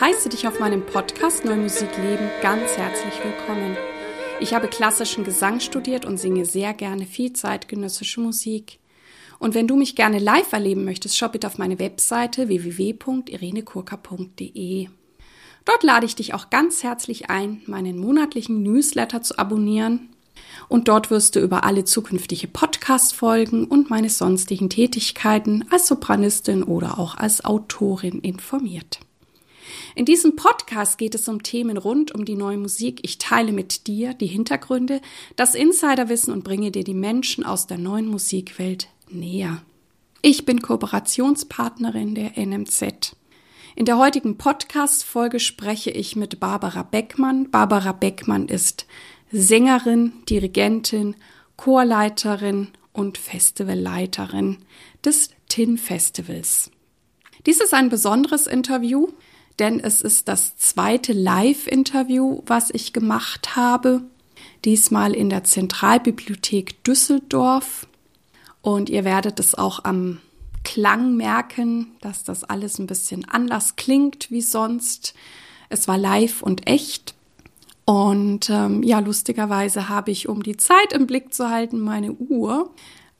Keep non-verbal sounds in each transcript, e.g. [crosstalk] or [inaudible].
Heiße dich auf meinem Podcast Neue Musik Leben ganz herzlich willkommen. Ich habe klassischen Gesang studiert und singe sehr gerne viel zeitgenössische Musik. Und wenn du mich gerne live erleben möchtest, schau bitte auf meine Webseite www.irenekurka.de. Dort lade ich dich auch ganz herzlich ein, meinen monatlichen Newsletter zu abonnieren. Und dort wirst du über alle zukünftige Podcast-Folgen und meine sonstigen Tätigkeiten als Sopranistin oder auch als Autorin informiert. In diesem Podcast geht es um Themen rund um die neue Musik. Ich teile mit dir die Hintergründe, das Insiderwissen und bringe dir die Menschen aus der neuen Musikwelt näher. Ich bin Kooperationspartnerin der NMZ. In der heutigen Podcast-Folge spreche ich mit Barbara Beckmann. Barbara Beckmann ist Sängerin, Dirigentin, Chorleiterin und Festivalleiterin des TIN Festivals. Dies ist ein besonderes Interview, denn es ist das zweite Live-Interview, was ich gemacht habe. Diesmal in der Zentralbibliothek Düsseldorf. Und ihr werdet es auch am Klang merken, dass das alles ein bisschen anders klingt wie sonst. Es war live und echt. Und ähm, ja, lustigerweise habe ich, um die Zeit im Blick zu halten, meine Uhr,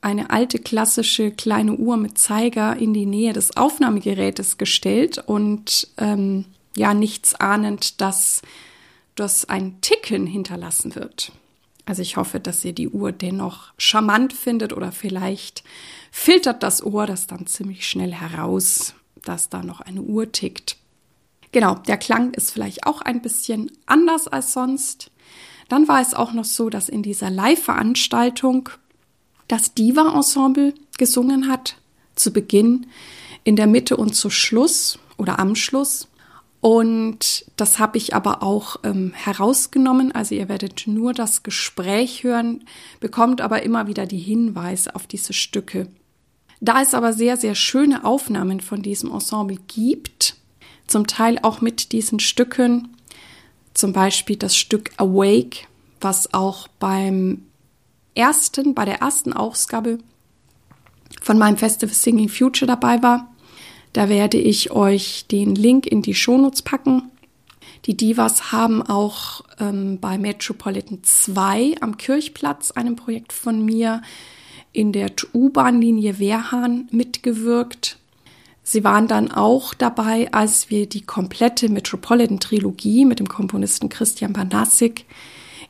eine alte klassische kleine Uhr mit Zeiger in die Nähe des Aufnahmegerätes gestellt und ähm, ja, nichts ahnend, dass das ein Ticken hinterlassen wird. Also ich hoffe, dass ihr die Uhr dennoch charmant findet oder vielleicht filtert das Ohr das dann ziemlich schnell heraus, dass da noch eine Uhr tickt. Genau, der Klang ist vielleicht auch ein bisschen anders als sonst. Dann war es auch noch so, dass in dieser Live-Veranstaltung das Diva-Ensemble gesungen hat, zu Beginn, in der Mitte und zu Schluss oder am Schluss. Und das habe ich aber auch ähm, herausgenommen. Also ihr werdet nur das Gespräch hören, bekommt aber immer wieder die Hinweise auf diese Stücke. Da es aber sehr, sehr schöne Aufnahmen von diesem Ensemble gibt, zum Teil auch mit diesen Stücken, zum Beispiel das Stück Awake, was auch beim ersten, bei der ersten Ausgabe von meinem Festival Singing Future dabei war. Da werde ich euch den Link in die Shownotes packen. Die Divas haben auch ähm, bei Metropolitan 2 am Kirchplatz, einem Projekt von mir, in der U-Bahn-Linie Wehrhahn mitgewirkt. Sie waren dann auch dabei, als wir die komplette Metropolitan-Trilogie mit dem Komponisten Christian Banassik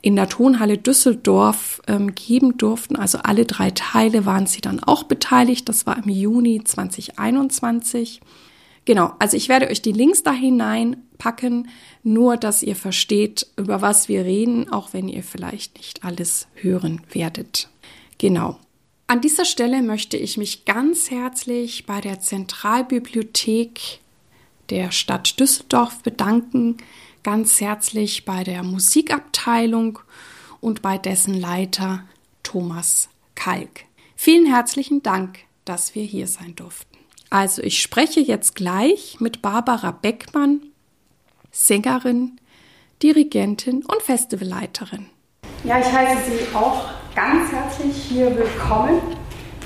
in der Tonhalle Düsseldorf ähm, geben durften. Also alle drei Teile waren sie dann auch beteiligt. Das war im Juni 2021. Genau, also ich werde euch die Links da hineinpacken, nur dass ihr versteht, über was wir reden, auch wenn ihr vielleicht nicht alles hören werdet. Genau. An dieser Stelle möchte ich mich ganz herzlich bei der Zentralbibliothek der Stadt Düsseldorf bedanken, ganz herzlich bei der Musikabteilung und bei dessen Leiter Thomas Kalk. Vielen herzlichen Dank, dass wir hier sein durften. Also ich spreche jetzt gleich mit Barbara Beckmann, Sängerin, Dirigentin und Festivalleiterin. Ja, ich heiße Sie auch ganz herzlich hier willkommen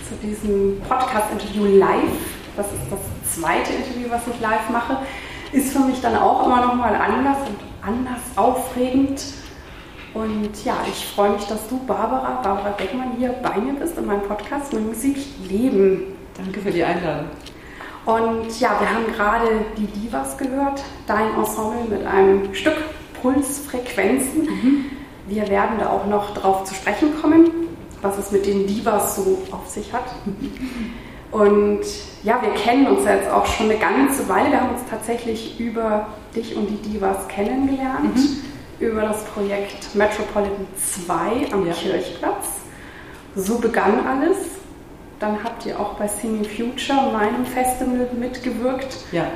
zu diesem Podcast-Interview live. Das ist das zweite Interview, was ich live mache ist für mich dann auch immer noch mal anders und anders aufregend. Und ja, ich freue mich, dass du, Barbara, Barbara Beckmann, hier bei mir bist in meinem Podcast mit Musik leben. Danke für die Einladung. Und ja, wir haben gerade die Divas gehört, dein Ensemble mit einem Stück Pulsfrequenzen. Mhm. Wir werden da auch noch drauf zu sprechen kommen, was es mit den Divas so auf sich hat. [laughs] Und ja, wir kennen uns jetzt auch schon eine ganze Weile. Wir haben uns tatsächlich über dich und die Divas kennengelernt, mhm. über das Projekt Metropolitan 2 am ja. Kirchplatz. So begann alles. Dann habt ihr auch bei Singing Future, meinem Festival, mitgewirkt. Ja.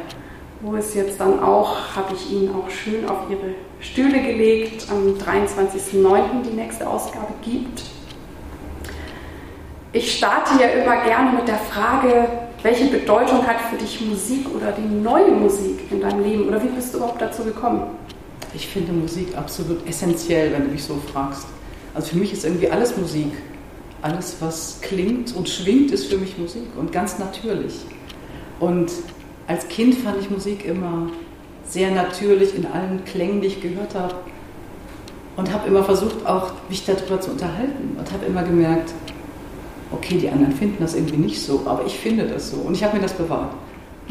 Wo es jetzt dann auch, habe ich Ihnen auch schön auf Ihre Stühle gelegt, am 23.09. die nächste Ausgabe gibt. Ich starte ja immer gerne mit der Frage, welche Bedeutung hat für dich Musik oder die neue Musik in deinem Leben? Oder wie bist du überhaupt dazu gekommen? Ich finde Musik absolut essentiell, wenn du mich so fragst. Also für mich ist irgendwie alles Musik. Alles, was klingt und schwingt, ist für mich Musik und ganz natürlich. Und als Kind fand ich Musik immer sehr natürlich in allen Klängen, die ich gehört habe. Und habe immer versucht, auch mich darüber zu unterhalten. Und habe immer gemerkt, okay, die anderen finden das irgendwie nicht so, aber ich finde das so. Und ich habe mir das bewahrt.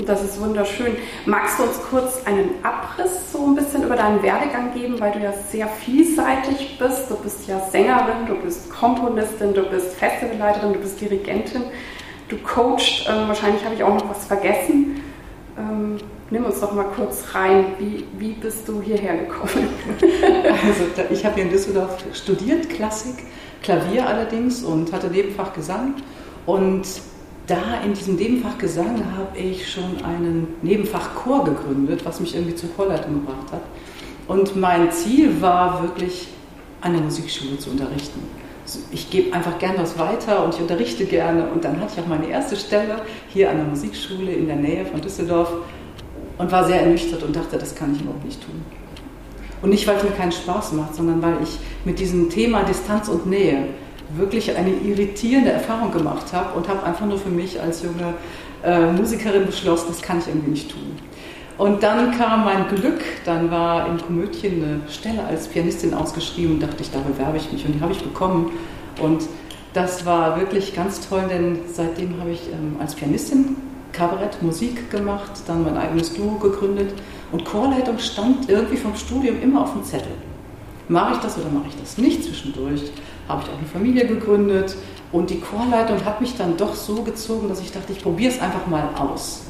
Das ist wunderschön. Magst du uns kurz einen Abriss so ein bisschen über deinen Werdegang geben, weil du ja sehr vielseitig bist. Du bist ja Sängerin, du bist Komponistin, du bist Festivalleiterin, du bist Dirigentin, du coachst. Ähm, wahrscheinlich habe ich auch noch was vergessen. Ähm, nimm uns doch mal kurz rein. Wie, wie bist du hierher gekommen? [laughs] also, ich habe hier in Düsseldorf studiert, Klassik, Klavier allerdings und hatte Nebenfach Gesang. Und da in diesem Nebenfach Gesang habe ich schon einen Nebenfach Chor gegründet, was mich irgendwie zur Chorleitung gebracht hat. Und mein Ziel war wirklich, an der Musikschule zu unterrichten. Ich gebe einfach gern was weiter und ich unterrichte gerne. Und dann hatte ich auch meine erste Stelle hier an der Musikschule in der Nähe von Düsseldorf und war sehr ernüchtert und dachte, das kann ich überhaupt nicht tun. Und nicht, weil es mir keinen Spaß macht, sondern weil ich mit diesem Thema Distanz und Nähe wirklich eine irritierende Erfahrung gemacht habe und habe einfach nur für mich als junge äh, Musikerin beschlossen, das kann ich irgendwie nicht tun. Und dann kam mein Glück, dann war in Komödien eine Stelle als Pianistin ausgeschrieben und dachte ich, da bewerbe ich mich und die habe ich bekommen. Und das war wirklich ganz toll, denn seitdem habe ich ähm, als Pianistin Kabarett, Musik gemacht, dann mein eigenes Duo gegründet und Chorleitung stand irgendwie vom Studium immer auf dem Zettel. Mache ich das oder mache ich das nicht zwischendurch? habe ich auch eine Familie gegründet und die Chorleitung hat mich dann doch so gezogen, dass ich dachte, ich probiere es einfach mal aus.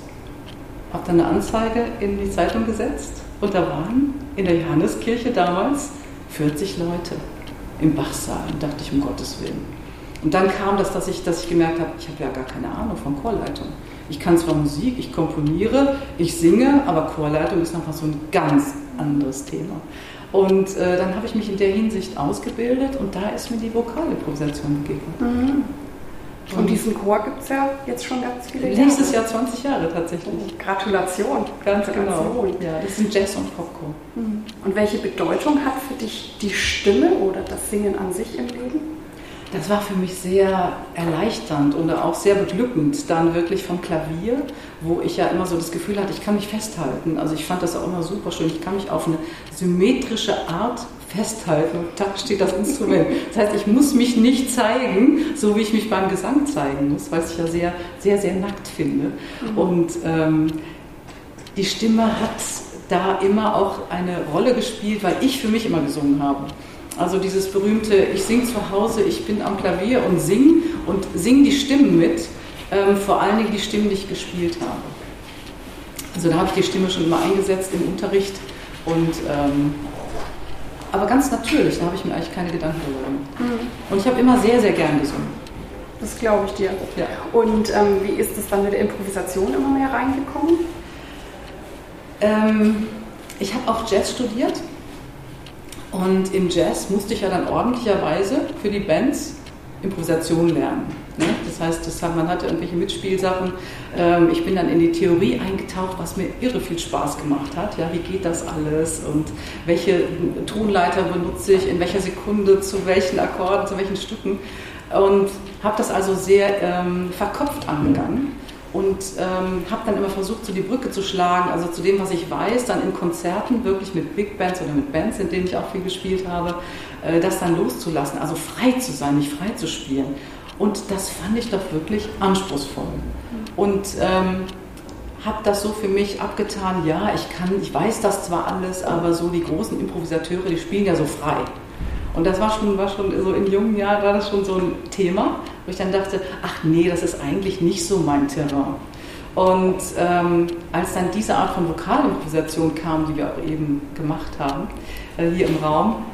Habe dann eine Anzeige in die Zeitung gesetzt und da waren in der Johanneskirche damals 40 Leute im Bachsaal und dachte ich, um Gottes Willen. Und dann kam das, dass ich, dass ich gemerkt habe, ich habe ja gar keine Ahnung von Chorleitung. Ich kann zwar Musik, ich komponiere, ich singe, aber Chorleitung ist nochmal so ein ganz anderes Thema. Und äh, dann habe ich mich in der Hinsicht ausgebildet und da ist mir die Vokalimprovisation begegnet. Mhm. Und, und, diesen Chor gibt es ja jetzt schon ganz viele Jahre. Nächstes Jahr 20 Jahre tatsächlich. Oh, Gratulation. Ganz genau. Ja, das ist ein Jazz- und Popchor. Mhm. Und welche Bedeutung hat für dich die Stimme oder das Singen an sich im Leben? Das war für mich sehr erleichternd und auch sehr beglückend, dann wirklich vom Klavier, wo ich ja immer so das Gefühl hatte, ich kann mich festhalten. Also ich fand das auch immer super schön. Ich kann mich auf eine symmetrische Art festhalten und da steht das Instrument. Das heißt, ich muss mich nicht zeigen, so wie ich mich beim Gesang zeigen muss, weil ich ja sehr, sehr, sehr nackt finde. Mhm. Und ähm, die Stimme hat da immer auch eine Rolle gespielt, weil ich für mich immer gesungen habe. Also dieses berühmte, ich singe zu Hause, ich bin am Klavier und singe und singe die Stimmen mit, ähm, vor allen Dingen die Stimmen, die ich gespielt habe. Also da habe ich die Stimme schon immer eingesetzt im Unterricht und ähm, aber ganz natürlich, da habe ich mir eigentlich keine Gedanken darüber gemacht. Mhm. Und ich habe immer sehr, sehr gern gesungen. Das glaube ich dir. Ja. Und ähm, wie ist es dann mit der Improvisation immer mehr reingekommen? Ähm, ich habe auch Jazz studiert und im Jazz musste ich ja dann ordentlicherweise für die Bands Improvisation lernen. Ne? Das heißt, das man hatte irgendwelche Mitspielsachen. Ähm, ich bin dann in die Theorie eingetaucht, was mir irre viel Spaß gemacht hat. Ja, wie geht das alles und welche Tonleiter benutze ich, in welcher Sekunde, zu welchen Akkorden, zu welchen Stücken. Und habe das also sehr ähm, verkopft angegangen und ähm, habe dann immer versucht, so die Brücke zu schlagen, also zu dem, was ich weiß, dann in Konzerten wirklich mit Big Bands oder mit Bands, in denen ich auch viel gespielt habe, äh, das dann loszulassen, also frei zu sein, nicht frei zu spielen. Und das fand ich doch wirklich anspruchsvoll. Und ähm, habe das so für mich abgetan, ja, ich kann, ich weiß das zwar alles, aber so die großen Improvisateure, die spielen ja so frei. Und das war schon, war schon so in jungen Jahren war das schon so ein Thema wo ich dann dachte, ach nee, das ist eigentlich nicht so mein Terrain. Und ähm, als dann diese Art von Vokalimprovisation kam, die wir auch eben gemacht haben, äh, hier im Raum,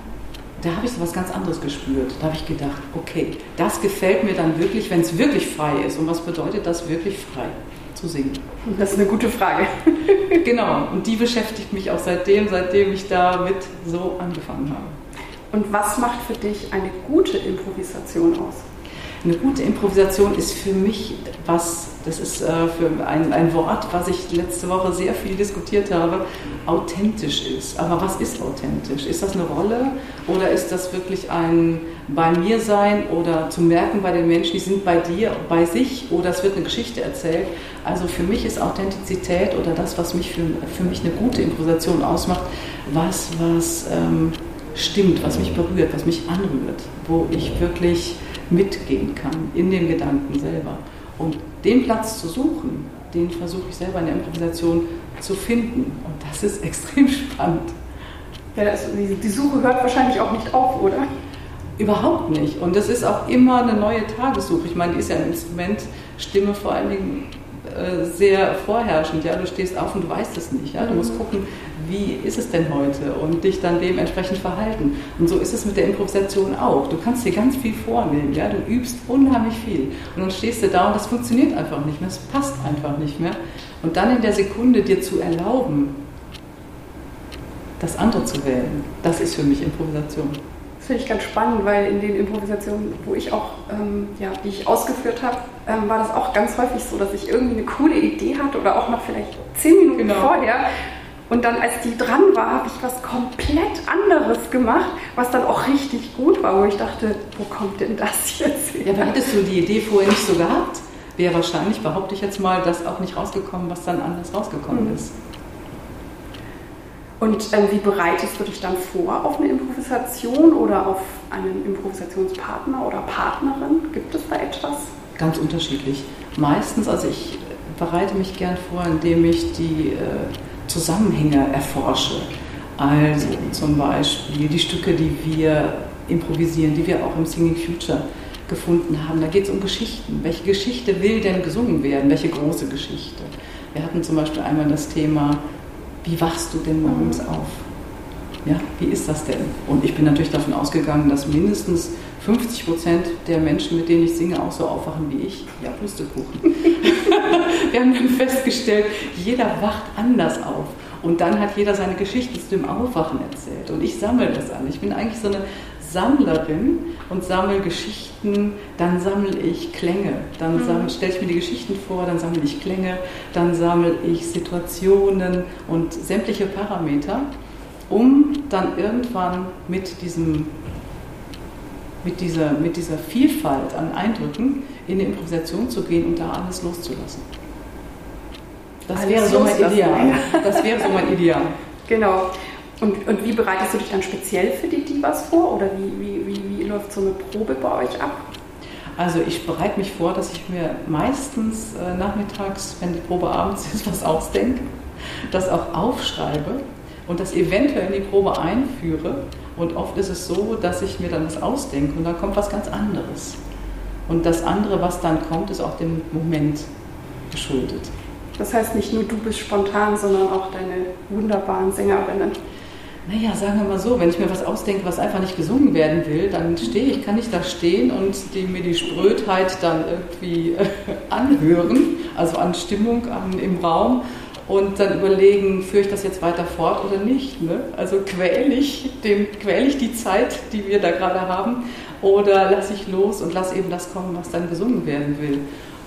da habe ich so was ganz anderes gespürt. Da habe ich gedacht, okay, das gefällt mir dann wirklich, wenn es wirklich frei ist. Und was bedeutet das wirklich frei zu singen? Das ist eine gute Frage. [laughs] genau, und die beschäftigt mich auch seitdem, seitdem ich damit so angefangen habe. Und was macht für dich eine gute Improvisation aus? Eine gute Improvisation ist für mich was, das ist äh, für ein, ein Wort, was ich letzte Woche sehr viel diskutiert habe, authentisch ist. Aber was ist authentisch? Ist das eine Rolle oder ist das wirklich ein bei mir sein oder zu merken bei den Menschen, die sind bei dir, bei sich oder es wird eine Geschichte erzählt? Also für mich ist Authentizität oder das, was mich für, für mich eine gute Improvisation ausmacht, was, was ähm, stimmt, was mich berührt, was mich anrührt, wo ich wirklich mitgehen kann in den Gedanken selber. Und den Platz zu suchen, den versuche ich selber in der Improvisation zu finden. Und das ist [laughs] extrem spannend. Ja, das, die Suche hört wahrscheinlich auch nicht auf, oder? Überhaupt nicht. Und das ist auch immer eine neue Tagessuche. Ich meine, die ist ja im Instrument Stimme vor allen Dingen äh, sehr vorherrschend. Ja? Du stehst auf und du weißt es nicht. Ja? Du musst mhm. gucken, wie ist es denn heute und dich dann dementsprechend verhalten. Und so ist es mit der Improvisation auch. Du kannst dir ganz viel vornehmen. Ja? Du übst unheimlich viel. Und dann stehst du da und das funktioniert einfach nicht mehr. Es passt einfach nicht mehr. Und dann in der Sekunde dir zu erlauben, das andere zu wählen, das ist für mich Improvisation. Das finde ich ganz spannend, weil in den Improvisationen, wo ich auch, ähm, ja, die ich ausgeführt habe, ähm, war das auch ganz häufig so, dass ich irgendwie eine coole Idee hatte oder auch noch vielleicht zehn Minuten genau. vorher. Und dann, als die dran war, habe ich was komplett anderes gemacht, was dann auch richtig gut war, wo ich dachte, wo kommt denn das jetzt her? Ja, aber hättest du die Idee vorher nicht so gehabt, wäre wahrscheinlich, behaupte ich jetzt mal, das auch nicht rausgekommen, was dann anders rausgekommen mhm. ist. Und ähm, wie bereitest du dich dann vor auf eine Improvisation oder auf einen Improvisationspartner oder Partnerin? Gibt es da etwas? Ganz unterschiedlich. Meistens, also ich bereite mich gern vor, indem ich die äh, Zusammenhänge erforsche. Also zum Beispiel die Stücke, die wir improvisieren, die wir auch im Singing Future gefunden haben. Da geht es um Geschichten. Welche Geschichte will denn gesungen werden? Welche große Geschichte? Wir hatten zum Beispiel einmal das Thema wie wachst du denn morgens auf? Ja, wie ist das denn? Und ich bin natürlich davon ausgegangen, dass mindestens 50 Prozent der Menschen, mit denen ich singe, auch so aufwachen wie ich. Ja, Pustekuchen. [laughs] Wir haben dann festgestellt, jeder wacht anders auf. Und dann hat jeder seine Geschichte zu dem Aufwachen erzählt. Und ich sammle das an. Ich bin eigentlich so eine Sammlerin und sammle Geschichten, dann sammle ich Klänge, dann mhm. stelle ich mir die Geschichten vor, dann sammle ich Klänge, dann sammle ich Situationen und sämtliche Parameter, um dann irgendwann mit diesem mit dieser, mit dieser Vielfalt an Eindrücken in die Improvisation zu gehen und da alles loszulassen. Das wäre so mein Ideal. [laughs] Das wäre so mein Ideal. Genau. Und, und wie bereitest du dich dann speziell für die Divas vor oder wie, wie, wie, wie läuft so eine Probe bei euch ab? Also ich bereite mich vor, dass ich mir meistens äh, nachmittags, wenn die Probe abends ist, [laughs] was ausdenke, das auch aufschreibe und das eventuell in die Probe einführe. Und oft ist es so, dass ich mir dann was ausdenke und dann kommt was ganz anderes. Und das andere, was dann kommt, ist auch dem Moment geschuldet. Das heißt nicht nur du bist spontan, sondern auch deine wunderbaren Sängerinnen. Naja, sagen wir mal so, wenn ich mir was ausdenke, was einfach nicht gesungen werden will, dann stehe ich, kann ich da stehen und die, mir die Sprödheit dann irgendwie äh, [laughs] anhören, also an Stimmung an, im Raum und dann überlegen, führe ich das jetzt weiter fort oder nicht. Ne? Also quäle ich, quäl ich die Zeit, die wir da gerade haben, oder lasse ich los und lasse eben das kommen, was dann gesungen werden will.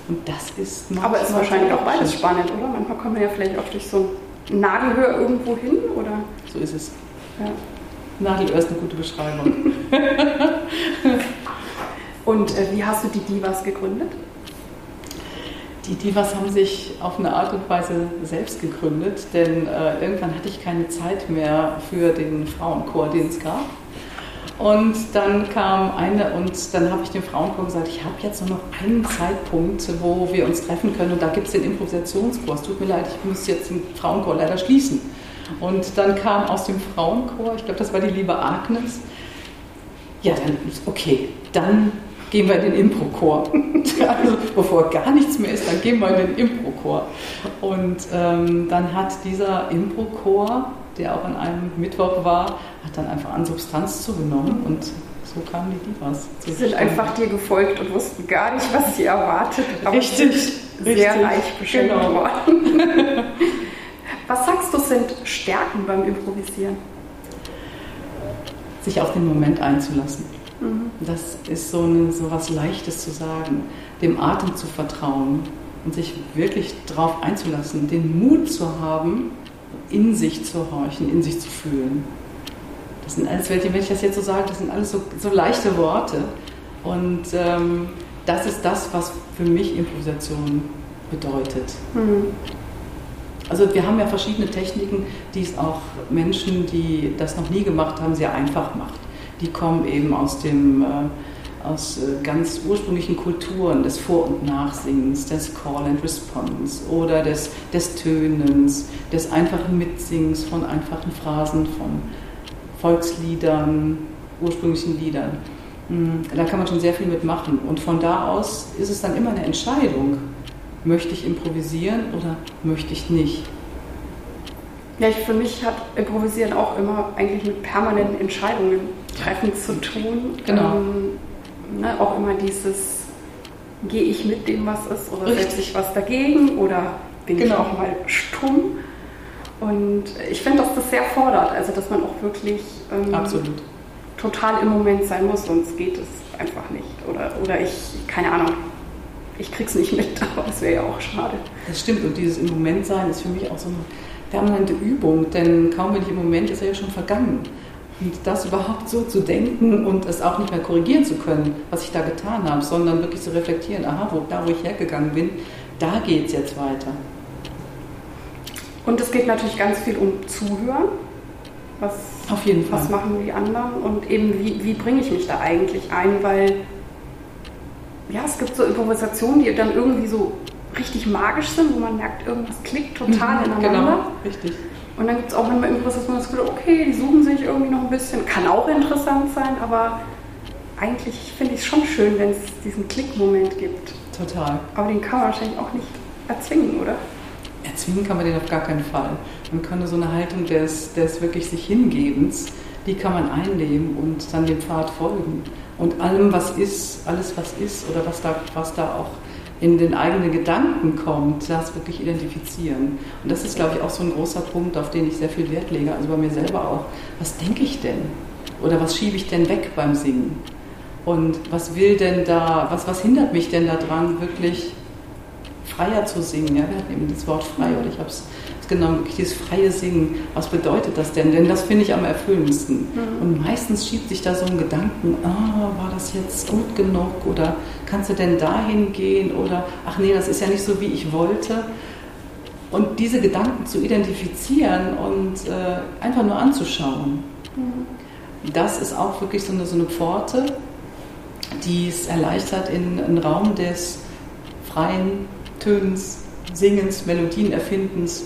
Und das ist Aber es ist wahrscheinlich auch beides spannend, oder? Manchmal kommen wir ja vielleicht auch durch so Nadelhöhe irgendwo hin, oder? So ist es. Ja. Nadelöhr ist eine gute Beschreibung. [laughs] Und äh, wie hast du die Divas gegründet? Die Divas haben sich auf eine Art und Weise selbst gegründet, denn äh, irgendwann hatte ich keine Zeit mehr für den Frauenchor, den es gab. Und dann kam eine und dann habe ich dem Frauenchor gesagt, ich habe jetzt nur noch einen Zeitpunkt, wo wir uns treffen können und da gibt es den Improvisationskurs. Tut mir leid, ich muss jetzt den Frauenchor leider schließen. Und dann kam aus dem Frauenchor, ich glaube, das war die liebe Agnes, ja, dann, okay, dann gehen wir in den Impro-Chor. [laughs] also bevor gar nichts mehr ist, dann gehen wir in den Impro-Chor. Und ähm, dann hat dieser Impro-Chor, der auch an einem Mittwoch war, hat dann einfach an Substanz zugenommen und so kamen die Divas. Sie sind einfach dir gefolgt und wussten gar nicht, was sie erwartet. Aber richtig, sehr richtig. reich beschenkt genau. worden. [laughs] Was sagst du sind Stärken beim Improvisieren? Sich auf den Moment einzulassen. Das ist so, eine, so was Leichtes zu sagen, dem Atem zu vertrauen und sich wirklich darauf einzulassen, den Mut zu haben, in sich zu horchen, in sich zu fühlen. Das sind alles, wenn ich das jetzt so sage, das sind alles so, so leichte Worte. Und ähm, das ist das, was für mich Improvisation bedeutet. Mhm. Also wir haben ja verschiedene Techniken, die es auch Menschen, die das noch nie gemacht haben, sehr einfach macht. Die kommen eben aus dem äh, aus äh, ganz ursprünglichen Kulturen des Vor- und Nachsingens, des Call and Response oder des, des Tönens, des einfachen Mitsingens von einfachen Phrasen, von Volksliedern, ursprünglichen Liedern. Hm, da kann man schon sehr viel mitmachen. Und von da aus ist es dann immer eine Entscheidung. Möchte ich improvisieren oder möchte ich nicht? Ja, ich, für mich hat Improvisieren auch immer eigentlich mit permanenten Entscheidungen treffen zu tun. Genau. Ähm, ne, auch immer dieses, gehe ich mit dem, was ist, oder setze ich was dagegen, oder bin genau. ich auch mal stumm? Und ich finde, dass das sehr fordert, also dass man auch wirklich ähm, Absolut. total im Moment sein muss, sonst geht es einfach nicht. Oder, oder ich, keine Ahnung, ich krieg's nicht mit, [laughs] aber das wäre ja auch schade. Das stimmt und dieses im Moment sein ist für mich auch so eine permanente Übung, denn kaum bin ich im Moment, ist er ja schon vergangen. Und das überhaupt so zu denken und es auch nicht mehr korrigieren zu können, was ich da getan habe, sondern wirklich zu reflektieren, aha, wo, da wo ich hergegangen bin, da geht es jetzt weiter. Und es geht natürlich ganz viel um Zuhören. Was, Auf jeden Fall. Was machen die anderen und eben wie, wie bringe ich mich da eigentlich ein, weil ja, es gibt so Improvisationen, die dann irgendwie so richtig magisch sind, wo man merkt, irgendwas klickt total mhm, ineinander. Genau, richtig. Und dann gibt es auch manchmal Improvisationen, das Gefühl, okay, die suchen sich irgendwie noch ein bisschen, kann auch interessant sein, aber eigentlich finde ich es schon schön, wenn es diesen Klickmoment gibt. Total. Aber den kann man wahrscheinlich auch nicht erzwingen, oder? Erzwingen kann man den auf gar keinen Fall. Man kann nur so eine Haltung des, des wirklich sich Hingebens, die kann man einnehmen und dann dem Pfad folgen. Und allem, was ist, alles, was ist oder was da, was da auch in den eigenen Gedanken kommt, das wirklich identifizieren. Und das ist, glaube ich, auch so ein großer Punkt, auf den ich sehr viel Wert lege, also bei mir selber auch. Was denke ich denn? Oder was schiebe ich denn weg beim Singen? Und was will denn da, was, was hindert mich denn daran, wirklich freier zu singen? Ja, wir hatten eben das Wort frei, oder ich habe es genommen, wirklich dieses freie Singen. Was bedeutet das denn? Denn das finde ich am erfüllendsten. Mhm. Und meistens schiebt sich da so ein Gedanken, ah, war das jetzt gut genug? Oder kannst du denn dahin gehen? Oder, ach nee, das ist ja nicht so, wie ich wollte. Und diese Gedanken zu identifizieren und äh, einfach nur anzuschauen, mhm. das ist auch wirklich so eine, so eine Pforte, die es erleichtert in einen Raum des freien Tönens, Singens, Melodien erfindens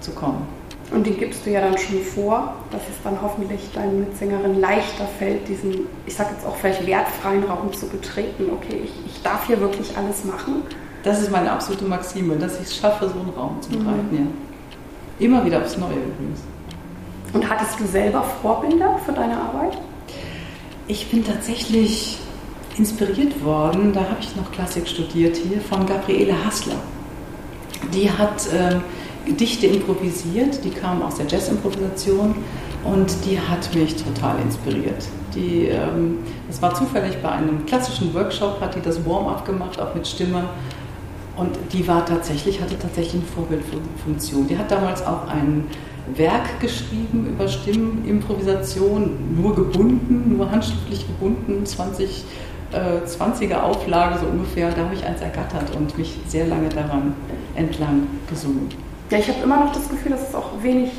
zu kommen. Und den gibst du ja dann schon vor, dass es dann hoffentlich deinen Mitsängerin leichter fällt, diesen, ich sag jetzt auch vielleicht wertfreien Raum zu betreten. Okay, ich, ich darf hier wirklich alles machen. Das ist meine absolute Maxime, dass ich es schaffe, so einen Raum zu bereiten, mhm. ja. Immer wieder aufs Neue übrigens. Und hattest du selber Vorbilder für deine Arbeit? Ich bin tatsächlich inspiriert worden, da habe ich noch Klassik studiert hier, von Gabriele Hassler. Die hat äh, Gedichte improvisiert, die kamen aus der Jazz-Improvisation und die hat mich total inspiriert. Die, ähm, das war zufällig bei einem klassischen Workshop, hat die das Warm-up gemacht, auch mit Stimme. Und die war tatsächlich, hatte tatsächlich eine Vorbildfunktion. Die hat damals auch ein Werk geschrieben über Stimmenimprovisation, nur gebunden, nur handschriftlich gebunden, 20 äh, 20er Auflage so ungefähr, da habe ich eins ergattert und mich sehr lange daran entlang gesungen. Ja, ich habe immer noch das Gefühl, dass es auch wenig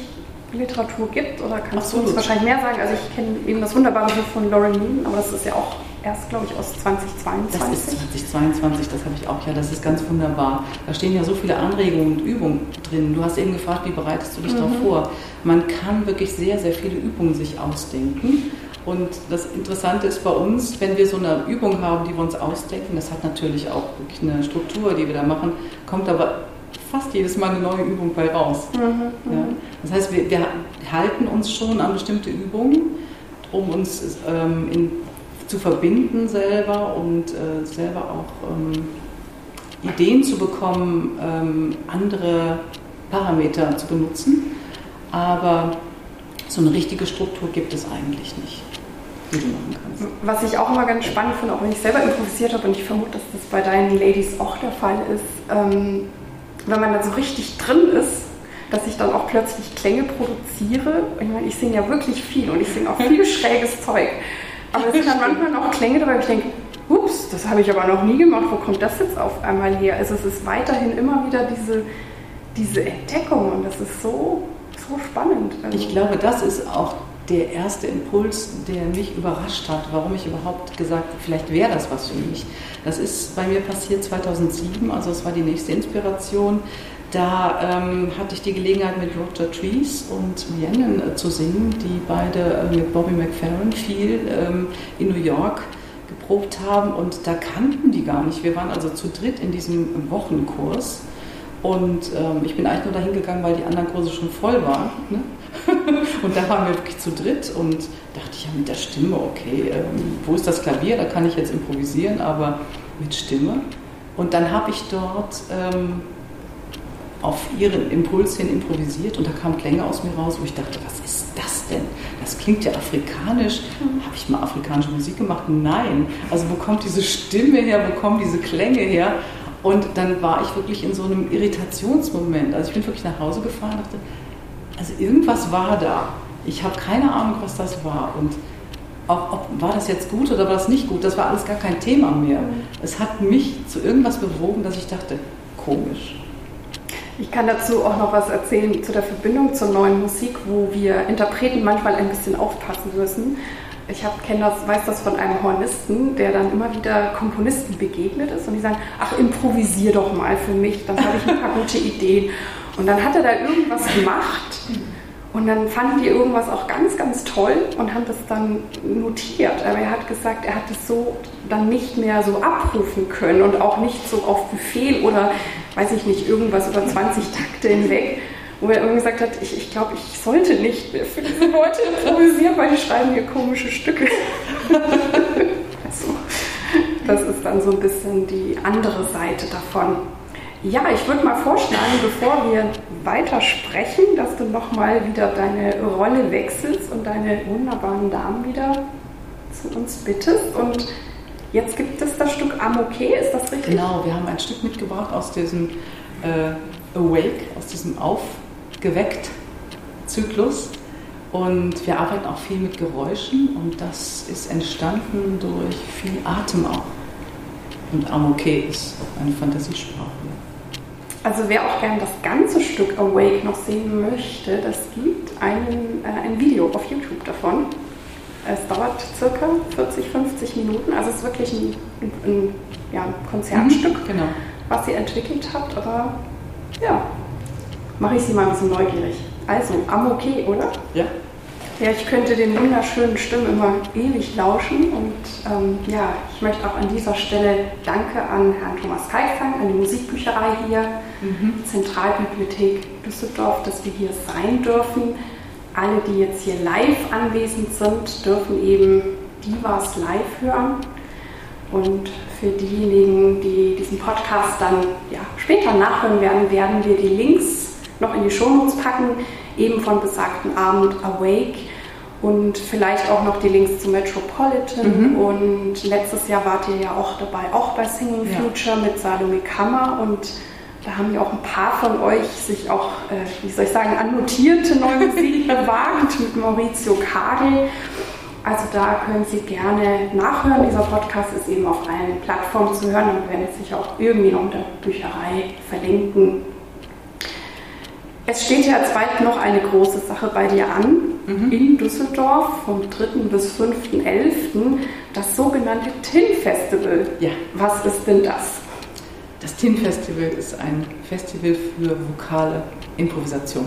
Literatur gibt oder kannst Absolut. du uns wahrscheinlich mehr sagen? Also ich kenne eben das wunderbare Buch von Lauren Moon, aber das ist ja auch erst, glaube ich, aus 2022. Das ist 2022, das habe ich auch, ja, das ist ganz wunderbar. Da stehen ja so viele Anregungen und Übungen drin. Du hast eben gefragt, wie bereitest du dich mhm. darauf vor? Man kann wirklich sehr, sehr viele Übungen sich ausdenken. Und das Interessante ist bei uns, wenn wir so eine Übung haben, die wir uns ausdenken, das hat natürlich auch wirklich eine Struktur, die wir da machen, kommt aber fast jedes Mal eine neue Übung bei raus. Mhm, ja. Mhm. Das heißt, wir, wir, halten uns schon an bestimmte Übungen, um uns ähm, in, zu verbinden selber und äh, selber auch ähm, Ideen zu bekommen, ähm, andere Parameter zu benutzen. Aber so eine richtige Struktur gibt es eigentlich nicht. die du machen kannst. Was ich auch immer ganz spannend finde, auch wenn ich selber improvisiert habe und ich vermute, dass das bei deinen Ladies auch der Fall ist, ähm, wenn man da so richtig drin ist, dass ich dann auch plötzlich Klänge produziere. Ich meine, ich singe ja wirklich viel und ich singe auch viel [laughs] schräges Zeug. Aber es sind dann manchmal noch Klänge dabei, ich denke, ups, das habe ich aber noch nie gemacht, wo kommt das jetzt auf einmal her? Also es ist weiterhin immer wieder diese, diese Entdeckung und das ist so, so spannend. Also ich glaube, das ist auch der erste Impuls, der mich überrascht hat, warum ich überhaupt gesagt habe, vielleicht wäre das was für mich. Das ist bei mir passiert 2007, also es war die nächste Inspiration. Da ähm, hatte ich die Gelegenheit mit Roger Trees und Rhiannon äh, zu singen, die beide äh, mit Bobby McFerrin viel ähm, in New York geprobt haben und da kannten die gar nicht. Wir waren also zu dritt in diesem Wochenkurs und ähm, ich bin eigentlich nur dahin gegangen, weil die anderen Kurse schon voll waren. Ne? [laughs] und da waren wir wirklich zu dritt und dachte ich ja mit der Stimme, okay, ähm, wo ist das Klavier? Da kann ich jetzt improvisieren, aber mit Stimme. Und dann habe ich dort ähm, auf ihren Impuls hin improvisiert und da kamen Klänge aus mir raus, wo ich dachte, was ist das denn? Das klingt ja afrikanisch. Mhm. Habe ich mal afrikanische Musik gemacht? Nein. Also wo kommt diese Stimme her? Wo kommen diese Klänge her? Und dann war ich wirklich in so einem Irritationsmoment. Also ich bin wirklich nach Hause gefahren und dachte, also irgendwas war da. Ich habe keine Ahnung, was das war. Und auch, ob, war das jetzt gut oder war das nicht gut, das war alles gar kein Thema mehr. Es hat mich zu irgendwas bewogen, dass ich dachte, komisch. Ich kann dazu auch noch was erzählen zu der Verbindung zur neuen Musik, wo wir Interpreten manchmal ein bisschen aufpassen müssen. Ich kenne das, weiß das von einem Hornisten, der dann immer wieder Komponisten begegnet ist und die sagen, ach, improvisier doch mal für mich, dann habe ich ein paar gute Ideen. Und dann hat er da irgendwas gemacht und dann fanden die irgendwas auch ganz, ganz toll und haben das dann notiert. Aber er hat gesagt, er hat es so dann nicht mehr so abrufen können und auch nicht so auf Befehl oder, weiß ich nicht, irgendwas über 20 Takte hinweg, wo er irgendwie gesagt hat, ich, ich glaube, ich sollte nicht mehr für diese Leute improvisieren, weil die schreiben hier komische Stücke. [laughs] also, das ist dann so ein bisschen die andere Seite davon. Ja, ich würde mal vorschlagen, bevor wir weiter sprechen, dass du nochmal wieder deine Rolle wechselst und deine wunderbaren Damen wieder zu uns bittest. Und jetzt gibt es das Stück Amoke, ist das richtig? Genau, wir haben ein Stück mitgebracht aus diesem äh, Awake, aus diesem Aufgeweckt-Zyklus. Und wir arbeiten auch viel mit Geräuschen und das ist entstanden durch viel Atem auch. Und Amoke ist eine Fantasiesprache. Also wer auch gern das ganze Stück Awake noch sehen möchte, das gibt einen, äh, ein Video auf YouTube davon. Es dauert circa 40, 50 Minuten. Also es ist wirklich ein, ein, ein ja, Konzertstück, mhm, genau. was ihr entwickelt habt. Aber ja, mache ich Sie mal ein bisschen neugierig. Also, Amoke, oder? Ja. Ja, ich könnte den wunderschönen Stimmen immer ewig lauschen und ähm, ja, ich möchte auch an dieser Stelle Danke an Herrn Thomas Kalkfang, an die Musikbücherei hier, mhm. Zentralbibliothek Düsseldorf, dass wir hier sein dürfen. Alle, die jetzt hier live anwesend sind, dürfen eben Divas live hören. Und für diejenigen, die diesen Podcast dann ja, später nachhören werden, werden wir die Links noch in die Shownotes packen, eben von besagten Abend Awake und vielleicht auch noch die Links zu Metropolitan. Mhm. Und letztes Jahr wart ihr ja auch dabei, auch bei Singing Future ja. mit Salome Kammer. Und da haben ja auch ein paar von euch sich auch, äh, wie soll ich sagen, annotierte neue [laughs] Musik gewagt mit Maurizio Kagel. Also da können Sie gerne nachhören. Dieser Podcast ist eben auf allen Plattformen zu hören und wir werden sich auch irgendwie noch in der Bücherei verlinken. Es steht ja bald noch eine große Sache bei dir an, mhm. in Düsseldorf vom 3. bis 5.11. das sogenannte TIN Festival. Ja. Was ist denn das? Das TIN Festival ist ein Festival für vokale Improvisation.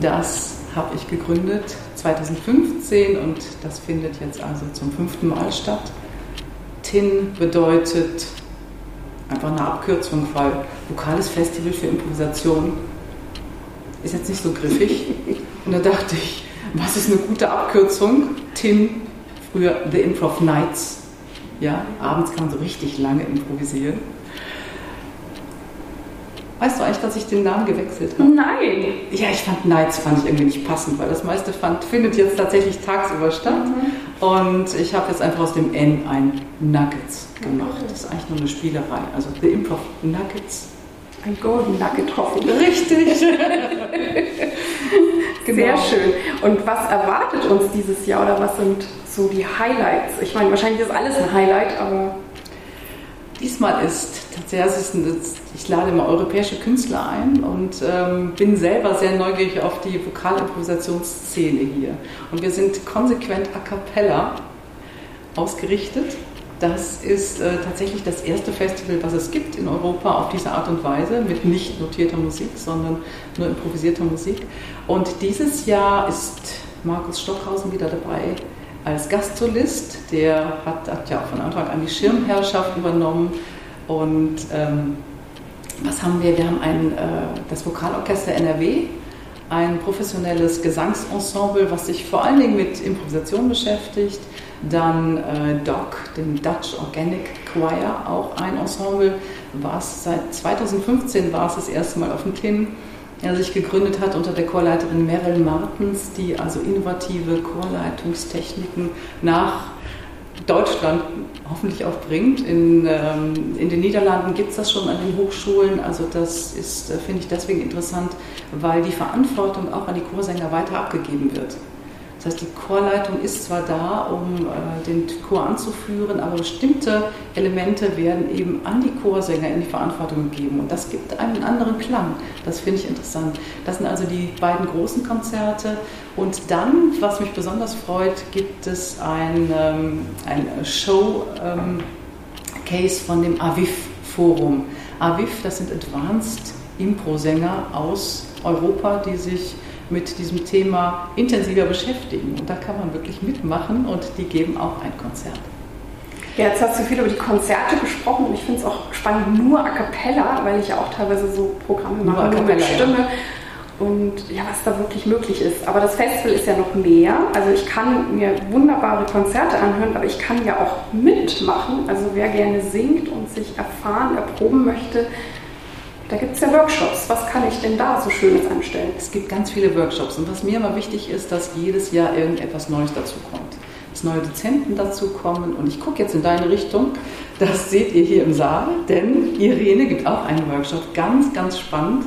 Das habe ich gegründet 2015 und das findet jetzt also zum fünften Mal statt. TIN bedeutet einfach eine Abkürzung, weil lokales Festival für Improvisation ist jetzt nicht so griffig. Und da dachte ich, was ist eine gute Abkürzung? Tim, früher The Improv Nights. Ja, abends kann man so richtig lange improvisieren. Weißt du eigentlich, dass ich den Namen gewechselt habe? Nein. Ja, ich fand Nights fand ich irgendwie nicht passend, weil das meiste fand, findet jetzt tatsächlich tagsüber statt. Mhm. Und ich habe jetzt einfach aus dem N ein Nuggets gemacht. Das ist eigentlich nur eine Spielerei. Also The Improv Nuggets. Ein Golden Nugget hoffen. Richtig. [laughs] [laughs] genau. Sehr schön. Und was erwartet uns dieses Jahr oder was sind so die Highlights? Ich meine, wahrscheinlich ist alles ein Highlight, aber Diesmal ist tatsächlich, ich lade immer europäische Künstler ein und ähm, bin selber sehr neugierig auf die Vokalimprovisationsszene hier. Und wir sind konsequent a cappella ausgerichtet. Das ist äh, tatsächlich das erste Festival, was es gibt in Europa auf diese Art und Weise, mit nicht notierter Musik, sondern nur improvisierter Musik. Und dieses Jahr ist Markus Stockhausen wieder dabei als Gastsolist. Der hat, hat ja von Anfang an die Schirmherrschaft übernommen. Und ähm, was haben wir? Wir haben ein, äh, das Vokalorchester NRW, ein professionelles Gesangsensemble, was sich vor allen Dingen mit Improvisation beschäftigt. Dann äh, DOC, den Dutch Organic Choir, auch ein Ensemble, was seit 2015 war es das erste Mal auf dem Kinn er sich gegründet hat unter der Chorleiterin Meryl Martens, die also innovative Chorleitungstechniken nach Deutschland hoffentlich auch bringt. In, ähm, in den Niederlanden gibt es das schon an den Hochschulen. Also das ist, äh, finde ich, deswegen interessant, weil die Verantwortung auch an die Chorsänger weiter abgegeben wird. Das heißt, die Chorleitung ist zwar da, um äh, den Chor anzuführen, aber bestimmte Elemente werden eben an die Chorsänger in die Verantwortung gegeben. Und das gibt einen anderen Klang. Das finde ich interessant. Das sind also die beiden großen Konzerte. Und dann, was mich besonders freut, gibt es ein, ähm, ein Show-Case ähm, von dem AVIF-Forum. AVIF, das sind Advanced Impro-Sänger aus Europa, die sich mit diesem Thema intensiver beschäftigen. Und da kann man wirklich mitmachen und die geben auch ein Konzert. Ja, jetzt hast du viel über die Konzerte gesprochen und ich finde es auch spannend, nur a cappella, weil ich ja auch teilweise so Programme mache nur mit Stimme. Ja. Und ja, was da wirklich möglich ist. Aber das Festival ist ja noch mehr. Also ich kann mir wunderbare Konzerte anhören, aber ich kann ja auch mitmachen. Also wer gerne singt und sich erfahren, erproben möchte, da gibt es ja Workshops. Was kann ich denn da so Schönes anstellen? Es gibt ganz viele Workshops. Und was mir immer wichtig ist, dass jedes Jahr irgendetwas Neues dazu kommt. Dass neue Dozenten dazu kommen. Und ich gucke jetzt in deine Richtung. Das seht ihr hier im Saal. Denn Irene gibt auch einen Workshop. Ganz, ganz spannend.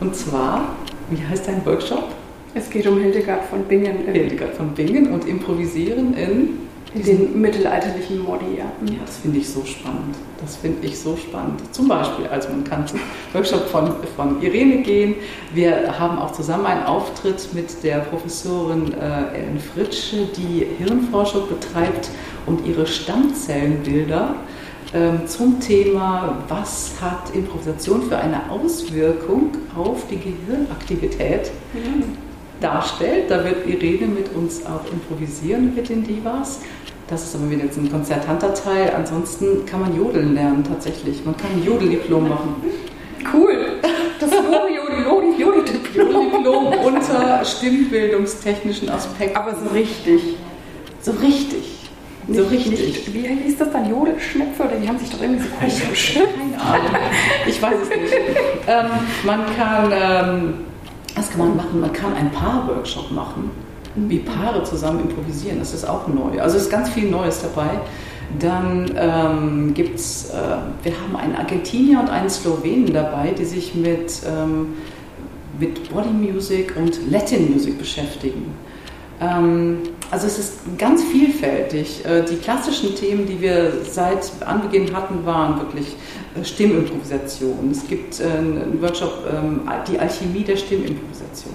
Und zwar, wie heißt dein Workshop? Es geht um Hildegard von Bingen. Hildegard von Bingen und Improvisieren in in den mittelalterlichen Modi, ja. Ja, das finde ich so spannend. Das finde ich so spannend. Zum Beispiel, also man kann zum Workshop von, von Irene gehen. Wir haben auch zusammen einen Auftritt mit der Professorin äh, Ellen Fritsche, die Hirnforschung betreibt und ihre Stammzellenbilder äh, zum Thema, was hat Improvisation für eine Auswirkung auf die Gehirnaktivität mhm. Darstellt. Da wird Irene mit uns auch improvisieren mit den Divas. Das ist aber wieder jetzt ein konzertanter Teil. Ansonsten kann man Jodeln lernen tatsächlich. Man kann ein Jodeldiplom machen. Cool. Das Jodeldiplom unter stimmbildungstechnischen Aspekten. Aber so richtig. So richtig. Nicht, so richtig. Nicht, wie hieß das dann? Jodelschnäpfe? Oder die haben sich doch irgendwie so Keine Ahnung. [laughs] Ich weiß es nicht. ähm, man kann, ähm, was kann man machen? Man kann ein Paar-Workshop machen wie Paare zusammen improvisieren. Das ist auch neu. Also ist ganz viel Neues dabei. Dann ähm, gibt es, äh, wir haben einen Argentinier und einen Slowenen dabei, die sich mit, ähm, mit Body Music und Latin Music beschäftigen. Ähm, also es ist ganz vielfältig. Äh, die klassischen Themen, die wir seit Anbeginn hatten, waren wirklich äh, Stimmimprovisation. Es gibt äh, einen Workshop, ähm, die Alchemie der Stimmimprovisation.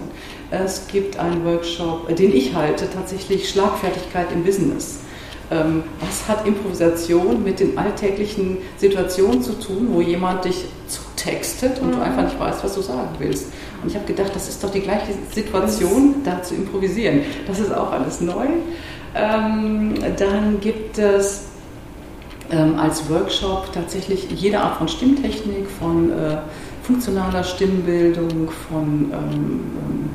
Es gibt einen Workshop, den ich halte, tatsächlich Schlagfertigkeit im Business. Ähm, was hat Improvisation mit den alltäglichen Situationen zu tun, wo jemand dich zutextet und mhm. du einfach nicht weißt, was du sagen willst? Und ich habe gedacht, das ist doch die gleiche Situation, da zu improvisieren. Das ist auch alles neu. Ähm, dann gibt es ähm, als Workshop tatsächlich jede Art von Stimmtechnik, von äh, funktionaler Stimmbildung, von ähm, ähm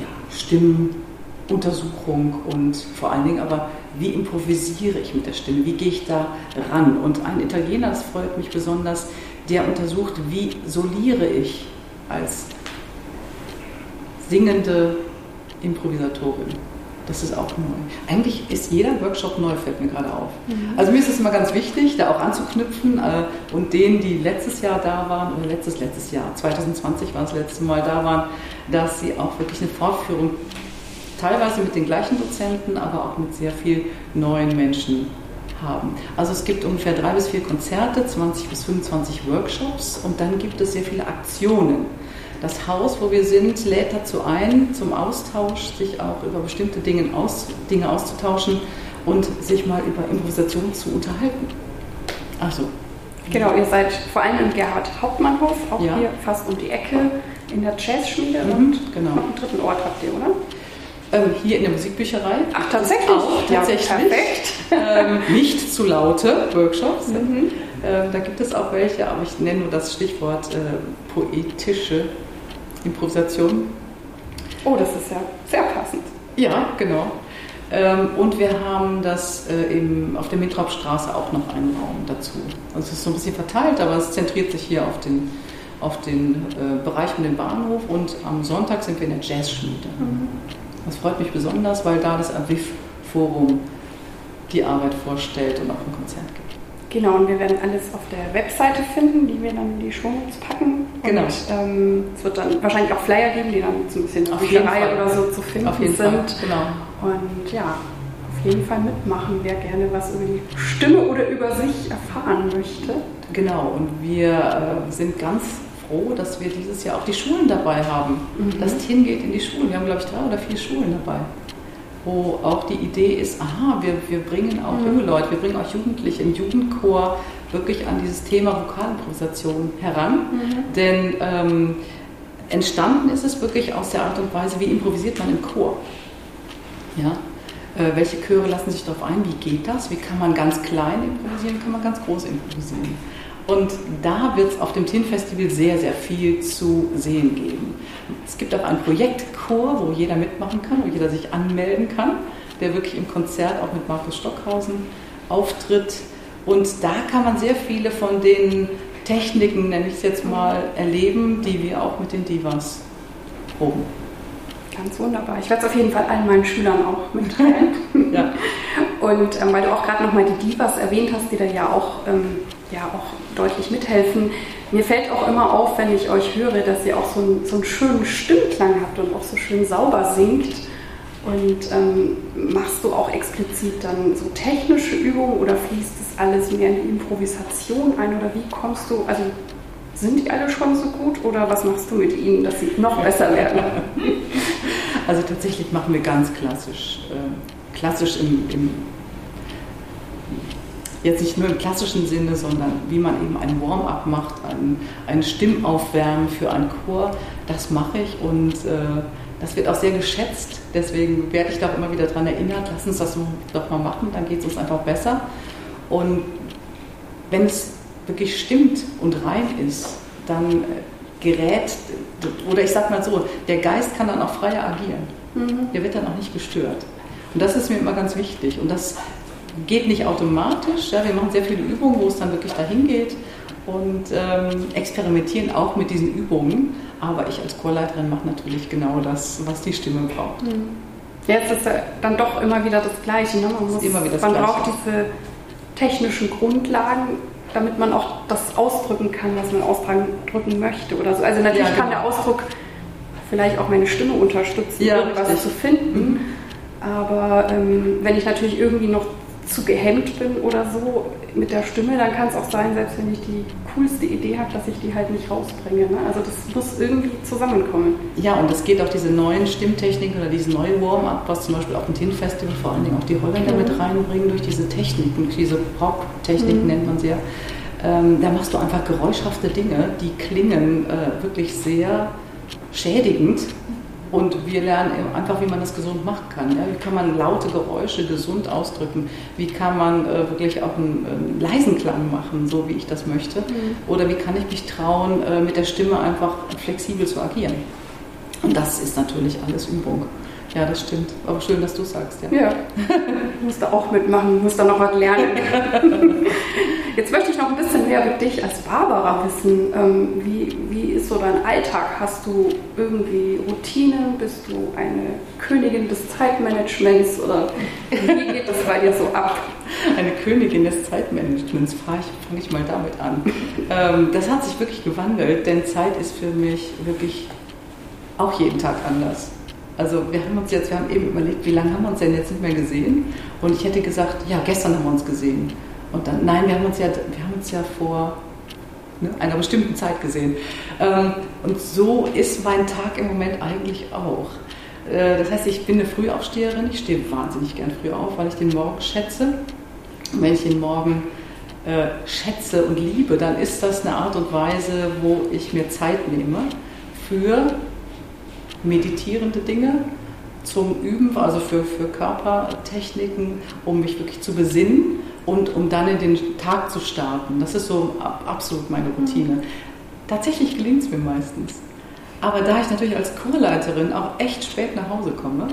ja, Stimmuntersuchung und vor allen Dingen aber, wie improvisiere ich mit der Stimme, wie gehe ich da ran? Und ein Italiener, das freut mich besonders, der untersucht, wie soliere ich als singende Improvisatorin. Das ist auch neu. Eigentlich ist jeder Workshop neu, fällt mir gerade auf. Mhm. Also mir ist es immer ganz wichtig, da auch anzuknüpfen äh, und denen, die letztes Jahr da waren, oder letztes, letztes Jahr, 2020 war das letzte Mal da waren, dass sie auch wirklich eine Fortführung, teilweise mit den gleichen Dozenten, aber auch mit sehr viel neuen Menschen haben. Also es gibt ungefähr drei bis vier Konzerte, 20 bis 25 Workshops und dann gibt es sehr viele Aktionen. Das Haus, wo wir sind, lädt dazu ein, zum Austausch, sich auch über bestimmte Dinge, aus, Dinge auszutauschen und sich mal über Improvisation zu unterhalten. Also. Genau, ihr seid vor allem im Gerhard Hauptmannhof, auch ja. hier fast um die Ecke in der Jazzschmiede mhm, und genau. noch einen dritten Ort habt ihr, oder? Ähm, hier in der Musikbücherei. Ach, tatsächlich? Auch, tatsächlich. Ja, perfekt. Ähm, [laughs] nicht zu laute Workshops. Mhm. Ähm, da gibt es auch welche, aber ich nenne nur das Stichwort äh, poetische Improvisation. Oh, das ist ja sehr passend. Ja, genau. Ähm, und wir haben das äh, im, auf der Mittropstraße auch noch einen Raum dazu. Also es ist so ein bisschen verteilt, aber es zentriert sich hier auf den, auf den äh, Bereich um den Bahnhof und am Sonntag sind wir in der Jazzschmiede. Mhm. Das freut mich besonders, weil da das AVIF-Forum die Arbeit vorstellt und auch ein Konzert gibt. Genau, und wir werden alles auf der Webseite finden, die wir dann in die Shownotes packen. Genau. Und ähm, es wird dann wahrscheinlich auch Flyer geben, die dann so ein bisschen der Bücherei oder so zu finden auf jeden sind. Fall. Genau. Und ja, auf jeden Fall mitmachen, wer gerne was über die Stimme oder über sich erfahren möchte. Genau, und wir äh, sind ganz froh, dass wir dieses Jahr auch die Schulen dabei haben. Mhm. Das Team geht in die Schulen. Wir haben, glaube ich, drei oder vier Schulen dabei wo auch die Idee ist, aha, wir, wir bringen auch mhm. junge Leute, wir bringen auch Jugendliche im Jugendchor wirklich an dieses Thema Vokalimprovisation heran. Mhm. Denn ähm, entstanden ist es wirklich aus der Art und Weise, wie improvisiert man im Chor. Ja? Äh, welche Chöre lassen sich darauf ein? Wie geht das? Wie kann man ganz klein improvisieren? Wie kann man ganz groß improvisieren? Und da wird es auf dem TIN Festival sehr, sehr viel zu sehen geben. Es gibt auch einen Projektchor, wo jeder mitmachen kann, wo jeder sich anmelden kann, der wirklich im Konzert auch mit Markus Stockhausen auftritt. Und da kann man sehr viele von den Techniken, nenne ich es jetzt mal, erleben, die wir auch mit den Divas proben. Ganz wunderbar. Ich werde es auf jeden Fall allen meinen Schülern auch mitteilen. ja. [laughs] Und ähm, weil du auch gerade nochmal die Divas erwähnt hast, die da ja auch, ähm, ja auch deutlich mithelfen. Mir fällt auch immer auf, wenn ich euch höre, dass ihr auch so einen, so einen schönen Stimmklang habt und auch so schön sauber singt. Und ähm, machst du auch explizit dann so technische Übungen oder fließt das alles mehr in die Improvisation ein oder wie kommst du, also sind die alle schon so gut oder was machst du mit ihnen, dass sie noch besser werden? [laughs] Also tatsächlich machen wir ganz klassisch, äh, klassisch im, im jetzt nicht nur im klassischen Sinne, sondern wie man eben ein Warm-up macht, ein, ein Stimmaufwärmen für einen Chor, das mache ich und äh, das wird auch sehr geschätzt. Deswegen werde ich da auch immer wieder daran erinnert, lass uns das doch mal machen, dann geht es uns einfach besser. Und wenn es wirklich stimmt und rein ist, dann gerät, oder ich sag mal so, der Geist kann dann auch freier agieren. Mhm. Der wird dann auch nicht gestört. Und das ist mir immer ganz wichtig. Und das geht nicht automatisch. Ja, wir machen sehr viele Übungen, wo es dann wirklich dahin geht und ähm, experimentieren auch mit diesen Übungen. Aber ich als Chorleiterin mache natürlich genau das, was die Stimme braucht. Mhm. Ja, es ist dann doch immer wieder das Gleiche. Ne? Man, muss, man Gleiche. braucht diese technischen Grundlagen, damit man auch das ausdrücken kann, was man ausdrücken möchte oder so. Also natürlich ja, genau. kann der Ausdruck vielleicht auch meine Stimme unterstützen, ja, irgendwas richtig. zu finden. Mhm. Aber ähm, wenn ich natürlich irgendwie noch zu gehemmt bin oder so mit der Stimme, dann kann es auch sein, selbst wenn ich die coolste Idee habe, dass ich die halt nicht rausbringe. Ne? Also das muss irgendwie zusammenkommen. Ja, und es geht auch diese neuen Stimmtechniken oder diese neue Warm-up, was zum Beispiel auf dem Tin-Festival vor allen Dingen auch die Holländer mhm. mit reinbringen durch diese Techniken, diese Pop-Techniken mhm. nennt man sie ja. Ähm, da machst du einfach geräuschhafte Dinge, die klingen äh, wirklich sehr schädigend und wir lernen einfach, wie man das gesund machen kann. Ja? Wie kann man laute Geräusche gesund ausdrücken? Wie kann man äh, wirklich auch einen, einen, leisen Klang machen, so wie ich das möchte? Mhm. Oder wie kann ich mich trauen, äh, mit der Stimme einfach flexibel zu agieren? Und das ist natürlich alles Übung. Ja, das stimmt. Aber schön, dass du sagst. Ja, ja. ich musste auch mitmachen, musste noch was lernen. [laughs] Jetzt möchte ich noch ein bisschen mehr über dich als Barbara wissen. Ähm, wie, wie ist so dein Alltag? Hast du irgendwie Routinen? Bist du eine Königin des Zeitmanagements oder wie geht das bei dir so ab? Eine Königin des Zeitmanagements, fange ich, fang ich mal damit an. Ähm, das hat sich wirklich gewandelt, denn Zeit ist für mich wirklich auch jeden Tag anders. Also wir haben uns jetzt, wir haben eben überlegt, wie lange haben wir uns denn jetzt nicht mehr gesehen? Und ich hätte gesagt, ja, gestern haben wir uns gesehen. Und dann, nein, wir haben uns ja, wir haben uns ja vor ne, einer bestimmten Zeit gesehen. Ähm, und so ist mein Tag im Moment eigentlich auch. Äh, das heißt, ich bin eine Frühaufsteherin, ich stehe wahnsinnig gern früh auf, weil ich den Morgen schätze. Und wenn ich den Morgen äh, schätze und liebe, dann ist das eine Art und Weise, wo ich mir Zeit nehme für meditierende Dinge zum Üben, also für, für Körpertechniken, um mich wirklich zu besinnen und um dann in den Tag zu starten. Das ist so absolut meine Routine. Tatsächlich gelingt es mir meistens. Aber da ich natürlich als Chorleiterin auch echt spät nach Hause komme,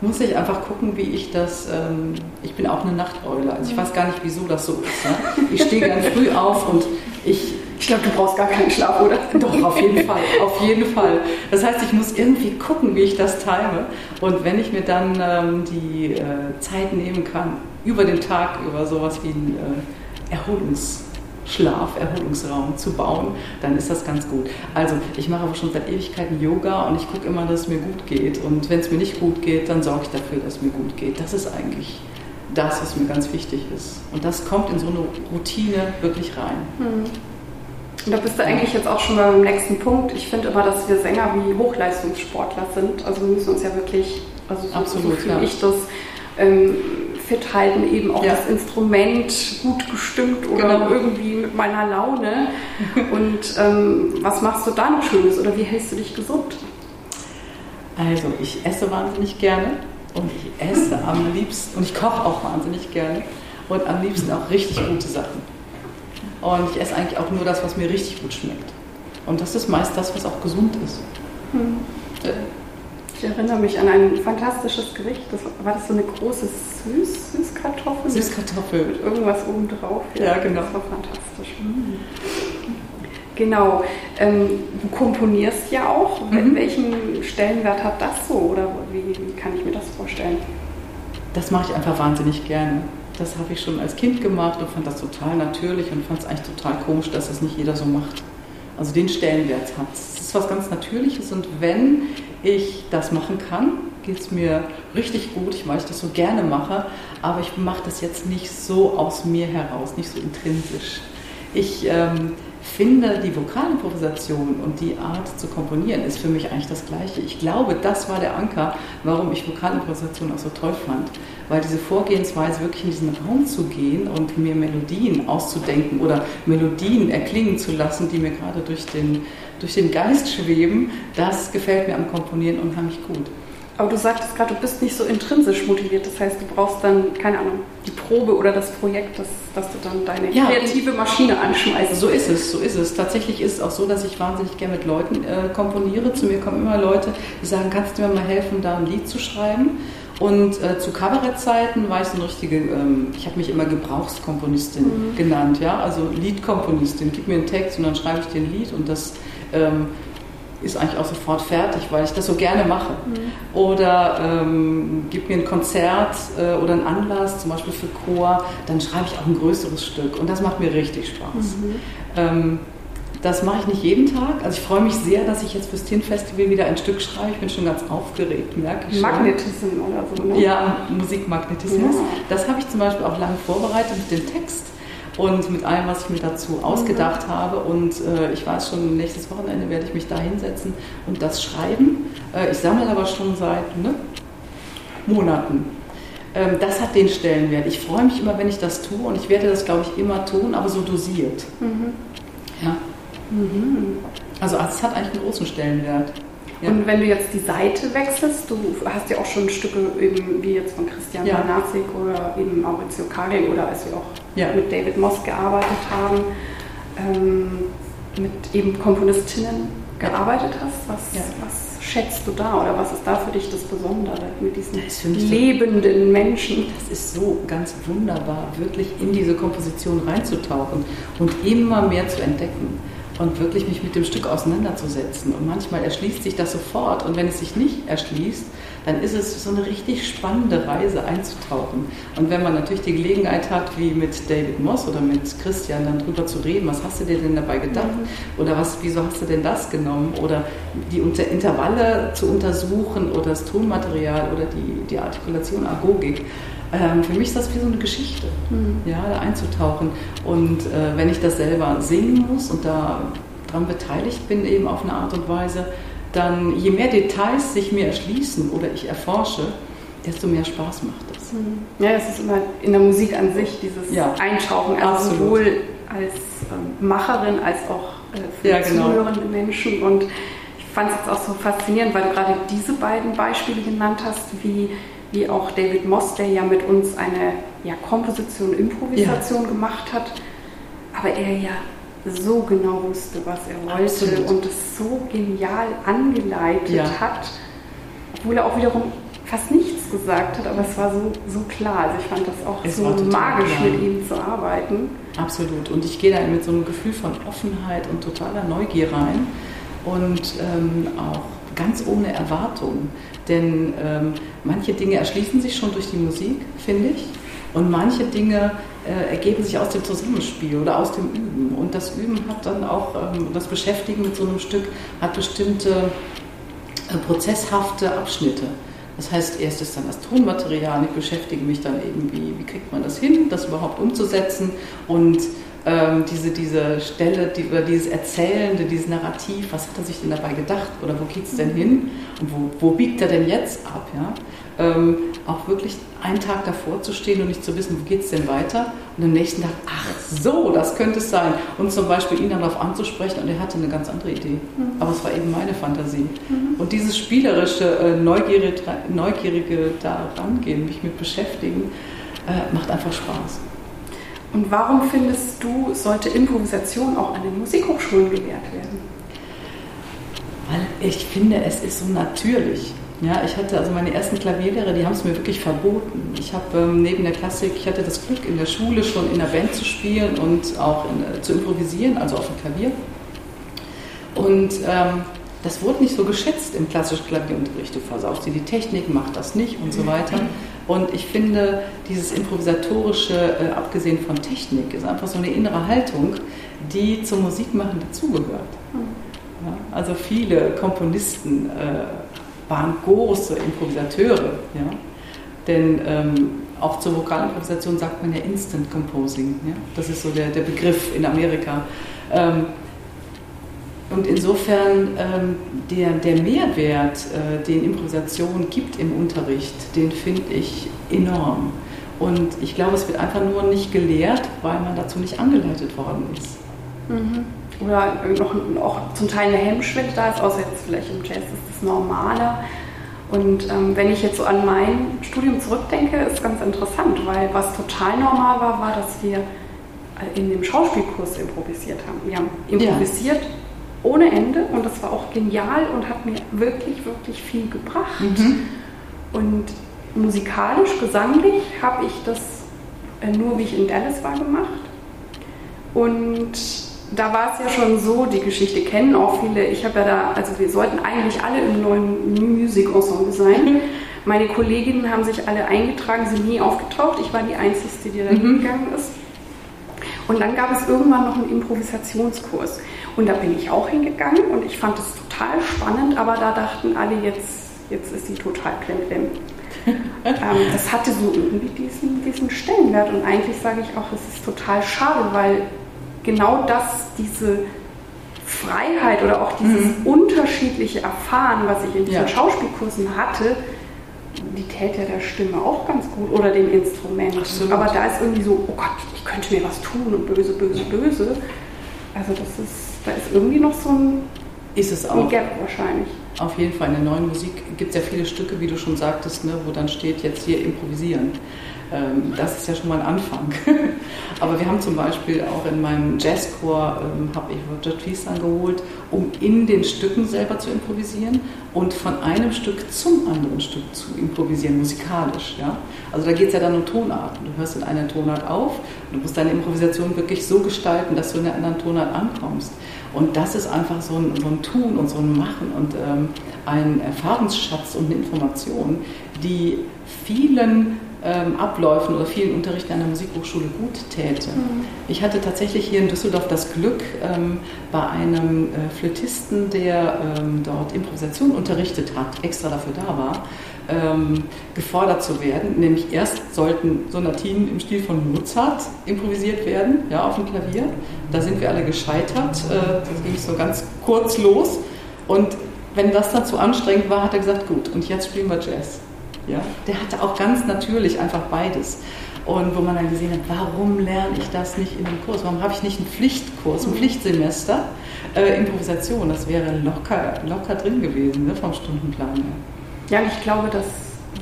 muss ich einfach gucken, wie ich das. Ähm, ich bin auch eine Nachteule. Also ich weiß gar nicht, wieso das so ist. Ja? Ich stehe ganz früh auf und ich ich glaube, du brauchst gar keinen Schlaf, oder? [laughs] Doch, auf jeden Fall, auf jeden Fall. Das heißt, ich muss irgendwie gucken, wie ich das time. Und wenn ich mir dann ähm, die äh, Zeit nehmen kann, über den Tag, über sowas wie einen äh, Erholungsschlaf, Erholungsraum zu bauen, dann ist das ganz gut. Also, ich mache aber schon seit Ewigkeiten Yoga und ich gucke immer, dass es mir gut geht. Und wenn es mir nicht gut geht, dann sorge ich dafür, dass es mir gut geht. Das ist eigentlich das, was mir ganz wichtig ist. Und das kommt in so eine Routine wirklich rein. Hm. Und da bist du eigentlich jetzt auch schon beim nächsten Punkt. Ich finde immer, dass wir Sänger wie Hochleistungssportler sind. Also wir müssen uns ja wirklich, also so, Absolut, so ja. ich das, ähm, fit halten, eben auch ja. das Instrument gut gestimmt oder genau. irgendwie mit meiner Laune. Und ähm, was machst du da noch Schönes oder wie hältst du dich gesund? Also ich esse wahnsinnig gerne und ich esse am liebsten und ich koche auch wahnsinnig gerne und am liebsten auch richtig gute Sachen. Und ich esse eigentlich auch nur das, was mir richtig gut schmeckt. Und das ist meist das, was auch gesund ist. Hm. Ich erinnere mich an ein fantastisches Gericht. Das war das so eine große Süß Süßkartoffel? Süßkartoffel. Mit irgendwas oben drauf. Ja, genau. Das war fantastisch. Mhm. Genau. Ähm, du komponierst ja auch. Mhm. Welchen Stellenwert hat das so? Oder wie, wie kann ich mir das vorstellen? Das mache ich einfach wahnsinnig gerne. Das habe ich schon als Kind gemacht und fand das total natürlich und fand es eigentlich total komisch, dass das nicht jeder so macht. Also den Stellenwert hat. Es ist was ganz Natürliches und wenn ich das machen kann, geht es mir richtig gut, weil ich das so gerne mache, aber ich mache das jetzt nicht so aus mir heraus, nicht so intrinsisch. Ich ähm, finde, die Vokalimprovisation und die Art zu komponieren ist für mich eigentlich das Gleiche. Ich glaube, das war der Anker, warum ich Vokalimprovisation auch so toll fand. Weil diese Vorgehensweise, wirklich in diesen Raum zu gehen und mir Melodien auszudenken oder Melodien erklingen zu lassen, die mir gerade durch den, durch den Geist schweben, das gefällt mir am Komponieren unheimlich gut. Aber du sagtest gerade, du bist nicht so intrinsisch motiviert. Das heißt, du brauchst dann, keine Ahnung, die Probe oder das Projekt, dass, dass du dann deine ja, kreative Maschine anschmeißt. So ist es, so ist es. Tatsächlich ist es auch so, dass ich wahnsinnig gerne mit Leuten äh, komponiere. Zu mir kommen immer Leute, die sagen, kannst du mir mal helfen, da ein Lied zu schreiben? Und äh, zu Kabarettzeiten war ich so eine richtige, ähm, ich habe mich immer Gebrauchskomponistin mhm. genannt, ja, also Liedkomponistin. Gib mir einen Text und dann schreibe ich dir ein Lied und das ähm, ist eigentlich auch sofort fertig, weil ich das so gerne mache. Mhm. Oder ähm, gib mir ein Konzert äh, oder einen Anlass, zum Beispiel für Chor, dann schreibe ich auch ein größeres Stück und das macht mir richtig Spaß. Mhm. Das mache ich nicht jeden Tag. Also ich freue mich sehr, dass ich jetzt fürs Tin Festival wieder ein Stück schreibe. Ich bin schon ganz aufgeregt, merke ich schon. Magnetism oder so. Ne? Ja, Musikmagnetismus. Ja. Das habe ich zum Beispiel auch lange vorbereitet mit dem Text und mit allem, was ich mir dazu ausgedacht mhm. habe. Und äh, ich weiß schon, nächstes Wochenende werde ich mich da hinsetzen und das schreiben. Äh, ich sammle aber schon seit ne, Monaten. Ähm, das hat den Stellenwert. Ich freue mich immer, wenn ich das tue und ich werde das, glaube ich, immer tun, aber so dosiert. Mhm. Ja. Mhm. Also es hat eigentlich einen großen Stellenwert. Ja. Und wenn du jetzt die Seite wechselst, du hast ja auch schon Stücke eben wie jetzt von Christian ja. Oder eben Maurizio Kagel oder als wir auch ja. mit David Moss gearbeitet haben, ähm, mit eben Komponistinnen gearbeitet hast. Was, ja. was schätzt du da oder was ist da für dich das Besondere mit diesen lebenden Menschen? Das ist so ganz wunderbar, wirklich in diese Komposition reinzutauchen und immer mehr zu entdecken und wirklich mich mit dem Stück auseinanderzusetzen. Und manchmal erschließt sich das sofort und wenn es sich nicht erschließt, dann ist es so eine richtig spannende Reise einzutauchen. Und wenn man natürlich die Gelegenheit hat, wie mit David Moss oder mit Christian dann drüber zu reden, was hast du dir denn dabei gedacht? Mhm. Oder was, wieso hast du denn das genommen? Oder die Intervalle zu untersuchen oder das Tonmaterial oder die, die Artikulation, Agogik. Ähm, für mich ist das wie so eine Geschichte, mhm. ja, da einzutauchen. Und äh, wenn ich das selber singen muss und da dran beteiligt bin, eben auf eine Art und Weise, dann je mehr Details sich mir erschließen oder ich erforsche, desto mehr Spaß macht es. Mhm. Ja, es ist immer in der Musik an sich, dieses ja, Eintauchen, also absolut. sowohl als ähm, Macherin als auch äh, für ja, genau. zuhörende Menschen. Und ich fand es jetzt auch so faszinierend, weil du gerade diese beiden Beispiele genannt hast, wie, wie auch David Moss, der ja mit uns eine ja, Komposition, Improvisation ja. gemacht hat, aber er ja so genau wusste, was er wollte Absolut. und es so genial angeleitet ja. hat, obwohl er auch wiederum fast nichts gesagt hat, aber es war so, so klar. Also ich fand das auch es so magisch klar. mit ihm zu arbeiten. Absolut. Und ich gehe da mit so einem Gefühl von Offenheit und totaler Neugier rein und ähm, auch ganz ohne Erwartung. Denn ähm, manche Dinge erschließen sich schon durch die Musik, finde ich. Und manche Dinge äh, ergeben sich aus dem Zusammenspiel oder aus dem Üben. Und das Üben hat dann auch, ähm, das Beschäftigen mit so einem Stück hat bestimmte äh, prozesshafte Abschnitte. Das heißt, erst ist dann das Tonmaterial, ich beschäftige mich dann eben, wie, wie kriegt man das hin, das überhaupt umzusetzen und ähm, diese, diese Stelle, die, oder dieses Erzählende, dieses Narrativ, was hat er sich denn dabei gedacht oder wo geht es denn hin und wo, wo biegt er denn jetzt ab? Ja? Ähm, auch wirklich einen Tag davor zu stehen und nicht zu wissen, wo geht es denn weiter und am nächsten Tag, ach so, das könnte es sein und zum Beispiel ihn darauf anzusprechen und er hatte eine ganz andere Idee, mhm. aber es war eben meine Fantasie mhm. und dieses spielerische, äh, neugierige, neugierige da rangehen, mich mit beschäftigen, äh, macht einfach Spaß. Und warum findest du, sollte Improvisation auch an den Musikhochschulen gelehrt werden? Weil ich finde, es ist so natürlich. Ja, ich hatte also meine ersten Klavierlehrer, die haben es mir wirklich verboten. Ich habe ähm, neben der Klassik, ich hatte das Glück, in der Schule schon in der Band zu spielen und auch in, äh, zu improvisieren, also auf dem Klavier. Und ähm, das wurde nicht so geschätzt im klassischen Klavierunterricht. Du versaust dir die Technik, mach das nicht und so weiter. Und ich finde, dieses improvisatorische, äh, abgesehen von Technik, ist einfach so eine innere Haltung, die zum Musikmachen dazugehört. Ja, also viele Komponisten äh, waren große Improvisateure. Ja? Denn ähm, auch zur Vokalimprovisation sagt man ja Instant Composing. Ja? Das ist so der, der Begriff in Amerika. Ähm, und insofern ähm, der, der Mehrwert, äh, den Improvisation gibt im Unterricht, den finde ich enorm. Und ich glaube, es wird einfach nur nicht gelehrt, weil man dazu nicht angeleitet worden ist. Mhm oder noch, auch zum Teil eine Hemmschwelle da ist, außer jetzt vielleicht im Jazz ist normaler. Und ähm, wenn ich jetzt so an mein Studium zurückdenke, ist ganz interessant, weil was total normal war, war, dass wir in dem Schauspielkurs improvisiert haben. Wir haben improvisiert ja. ohne Ende und das war auch genial und hat mir wirklich, wirklich viel gebracht. Mhm. Und musikalisch, gesanglich habe ich das äh, nur, wie ich in Dallas war, gemacht. Und da war es ja schon so, die Geschichte kennen auch viele. Ich habe ja da, also wir sollten eigentlich alle im neuen New Music Ensemble sein. Mhm. Meine Kolleginnen haben sich alle eingetragen, sind nie aufgetaucht. Ich war die Einzige, die da mhm. hingegangen ist. Und dann gab es irgendwann noch einen Improvisationskurs. Und da bin ich auch hingegangen und ich fand es total spannend, aber da dachten alle, jetzt, jetzt ist sie total klemmt. [laughs] ähm, das hatte so irgendwie diesen, diesen Stellenwert und eigentlich sage ich auch, es ist total schade, weil genau das, diese Freiheit oder auch dieses mhm. unterschiedliche Erfahren, was ich in diesen ja. Schauspielkursen hatte, die täte der Stimme auch ganz gut oder dem Instrument. Absolut. Aber da ist irgendwie so, oh Gott, ich könnte mir was tun und böse, böse, böse. Also das ist, da ist irgendwie noch so ein, ist es auch. Gap wahrscheinlich. Auf jeden Fall. In der neuen Musik gibt es ja viele Stücke, wie du schon sagtest, ne, wo dann steht, jetzt hier improvisieren. Ähm, das ist ja schon mal ein Anfang. [laughs] Aber wir haben zum Beispiel auch in meinem Jazzchor, ähm, habe ich Roger Tristan geholt, um in den Stücken selber zu improvisieren und von einem Stück zum anderen Stück zu improvisieren, musikalisch. Ja? Also da geht es ja dann um Tonarten. Du hörst in einer Tonart auf, du musst deine Improvisation wirklich so gestalten, dass du in einer anderen Tonart ankommst. Und das ist einfach so ein, so ein Tun und so ein Machen und ähm, ein Erfahrungsschatz und eine Information, die vielen ähm, Abläufen oder vielen Unterrichten an der Musikhochschule gut täte. Mhm. Ich hatte tatsächlich hier in Düsseldorf das Glück, ähm, bei einem äh, Flötisten, der ähm, dort Improvisation unterrichtet hat, extra dafür da war, ähm, gefordert zu werden. Nämlich erst sollten Sonatinen im Stil von Mozart improvisiert werden, ja, auf dem Klavier. Da sind wir alle gescheitert. Äh, das ging so ganz kurz los. Und wenn das dann zu anstrengend war, hat er gesagt, gut, und jetzt spielen wir Jazz. Ja? Der hatte auch ganz natürlich einfach beides. Und wo man dann gesehen hat, warum lerne ich das nicht in einem Kurs? Warum habe ich nicht einen Pflichtkurs, ein Pflichtsemester äh, Improvisation? Das wäre locker, locker drin gewesen ne, vom Stundenplan her. Ja, ich glaube, dass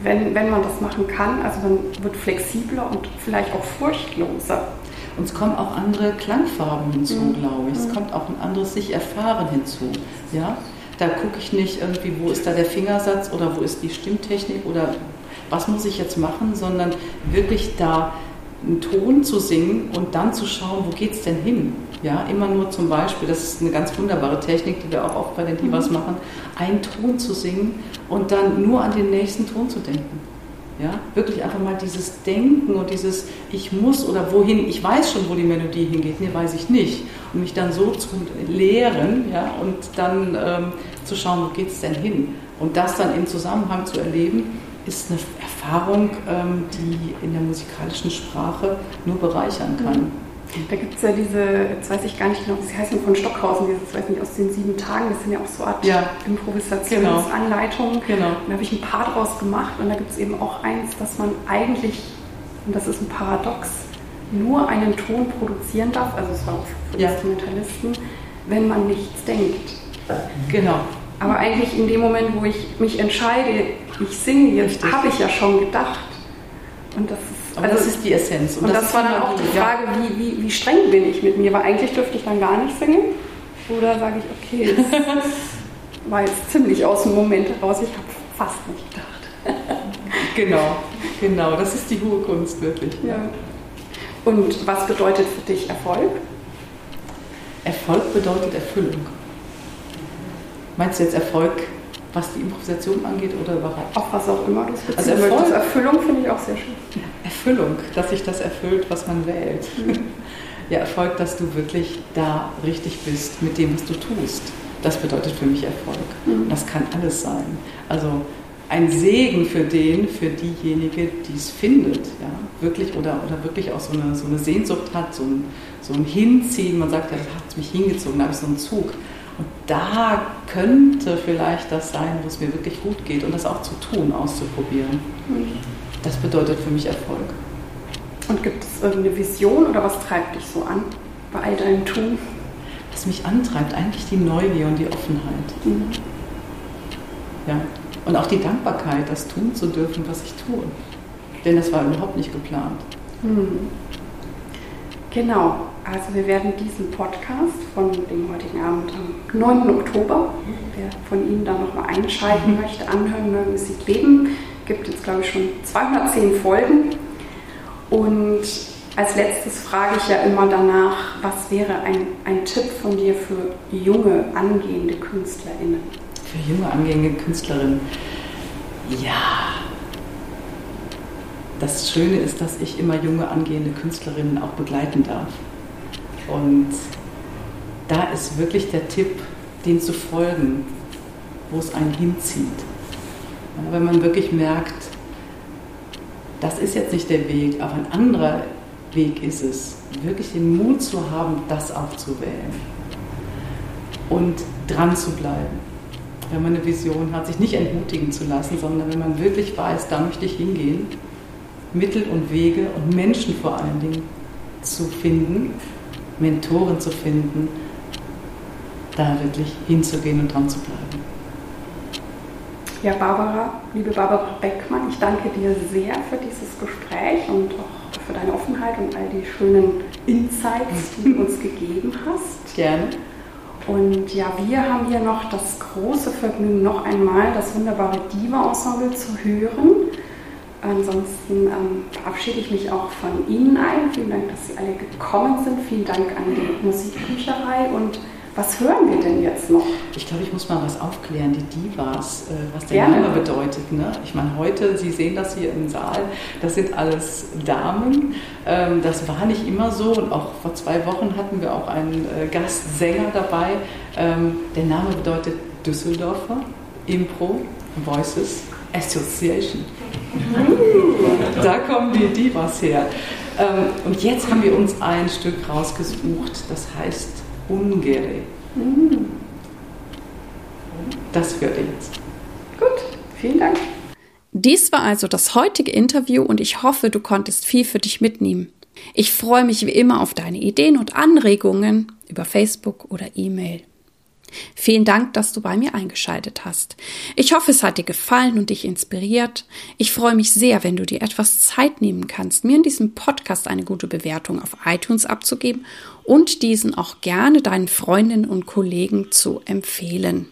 wenn, wenn man das machen kann, also man wird flexibler und vielleicht auch furchtloser. Und es kommen auch andere Klangfarben hinzu, mhm. glaube ich. Es mhm. kommt auch ein anderes sich erfahren hinzu. Ja? Da gucke ich nicht irgendwie, wo ist da der Fingersatz oder wo ist die Stimmtechnik oder was muss ich jetzt machen, sondern wirklich da einen Ton zu singen und dann zu schauen, wo geht es denn hin? Ja, immer nur zum Beispiel, das ist eine ganz wunderbare Technik, die wir auch oft bei den Divas mhm. machen, einen Ton zu singen und dann nur an den nächsten Ton zu denken. Ja, wirklich einfach mal dieses Denken und dieses Ich muss oder wohin, ich weiß schon, wo die Melodie hingeht, nee, weiß ich nicht. Und mich dann so zu lehren ja, und dann ähm, zu schauen, wo geht es denn hin. Und das dann im Zusammenhang zu erleben, ist eine Erfahrung, ähm, die in der musikalischen Sprache nur bereichern kann. Mhm. Da gibt es ja diese, jetzt weiß ich gar nicht genau, wie sie heißen, von Stockhausen, dieses, weiß nicht, aus den sieben Tagen, das sind ja auch so Art ja. Improvisationsanleitungen. Genau. genau. Da habe ich ein paar draus gemacht und da gibt es eben auch eins, dass man eigentlich, und das ist ein Paradox, nur einen Ton produzieren darf, also es war auch für ja. Instrumentalisten, wenn man nichts denkt. Genau. Aber eigentlich in dem Moment, wo ich mich entscheide, ich singe jetzt, habe ich ja schon gedacht. Und das ist aber also, das ist die Essenz. Und, und das, das war dann auch die Frage, ja. wie, wie, wie streng bin ich mit mir? Weil eigentlich dürfte ich dann gar nicht singen. Oder sage ich, okay, [laughs] das war jetzt ziemlich aus dem Moment heraus, ich habe fast nicht gedacht. [laughs] genau, genau, das ist die hohe Kunst wirklich. Ja. Und was bedeutet für dich Erfolg? Erfolg bedeutet Erfüllung. Meinst du jetzt Erfolg was die Improvisation angeht oder überhaupt. Auch was auch immer du es also Erfolg, Erfüllung finde ich auch sehr schön. Erfüllung, dass sich das erfüllt, was man wählt. Mhm. [laughs] Ja, Erfolg, dass du wirklich da richtig bist mit dem, was du tust. Das bedeutet für mich Erfolg. Mhm. Das kann alles sein. Also ein Segen für den, für diejenige, die es findet, ja, wirklich oder, oder wirklich auch so eine, so eine Sehnsucht hat, so ein, so ein Hinziehen. Man sagt ja, das hat mich hingezogen, da habe ich so einen Zug. Und da könnte vielleicht das sein, wo es mir wirklich gut geht und das auch zu tun, auszuprobieren. Das bedeutet für mich Erfolg. Und gibt es irgendeine Vision oder was treibt dich so an bei all deinem Tun? Was mich antreibt, eigentlich die Neugier und die Offenheit. Mhm. Ja. Und auch die Dankbarkeit, das tun zu dürfen, was ich tue. Denn das war überhaupt nicht geplant. Mhm. Genau. Also wir werden diesen Podcast von dem heutigen Abend am 9. Oktober, wer von Ihnen da nochmal einschalten möchte, anhören, mögen Sie leben. Gibt jetzt, glaube ich, schon 210 Folgen. Und als letztes frage ich ja immer danach, was wäre ein, ein Tipp von dir für junge, angehende KünstlerInnen? Für junge, angehende KünstlerInnen? Ja, das Schöne ist, dass ich immer junge, angehende Künstlerinnen auch begleiten darf. Und da ist wirklich der Tipp, dem zu folgen, wo es einen hinzieht. Wenn man wirklich merkt, das ist jetzt nicht der Weg, aber ein anderer Weg ist es, wirklich den Mut zu haben, das auch zu wählen und dran zu bleiben. Wenn man eine Vision hat, sich nicht entmutigen zu lassen, sondern wenn man wirklich weiß, da möchte ich hingehen, Mittel und Wege und Menschen vor allen Dingen zu finden, Mentoren zu finden, da wirklich hinzugehen und dran zu bleiben. Ja, Barbara, liebe Barbara Beckmann, ich danke dir sehr für dieses Gespräch und auch für deine Offenheit und all die schönen Insights, die du uns gegeben hast. Gerne. Und ja, wir haben hier noch das große Vergnügen, noch einmal das wunderbare Diva-Ensemble zu hören. Ansonsten ähm, verabschiede ich mich auch von Ihnen allen. Vielen Dank, dass Sie alle gekommen sind. Vielen Dank an die Musikbücherei und was hören wir denn jetzt noch? Ich glaube, ich muss mal was aufklären, die Divas, äh, was der Gerne. Name bedeutet. Ne? Ich meine, heute, Sie sehen das hier im Saal, das sind alles Damen. Ähm, das war nicht immer so und auch vor zwei Wochen hatten wir auch einen äh, Gastsänger dabei. Ähm, der Name bedeutet Düsseldorfer, Impro, Voices, Association. Mhm. Da kommen die Divas her. Ähm, und jetzt haben wir uns ein Stück rausgesucht, das heißt Ungere. Das hört ihr jetzt. Gut, vielen Dank. Dies war also das heutige Interview und ich hoffe, du konntest viel für dich mitnehmen. Ich freue mich wie immer auf deine Ideen und Anregungen über Facebook oder E-Mail. Vielen Dank, dass du bei mir eingeschaltet hast. Ich hoffe, es hat dir gefallen und dich inspiriert. Ich freue mich sehr, wenn du dir etwas Zeit nehmen kannst, mir in diesem Podcast eine gute Bewertung auf iTunes abzugeben und diesen auch gerne deinen Freundinnen und Kollegen zu empfehlen.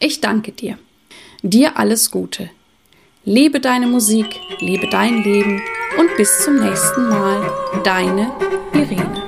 Ich danke dir. Dir alles Gute. Lebe deine Musik, lebe dein Leben und bis zum nächsten Mal. Deine Irene.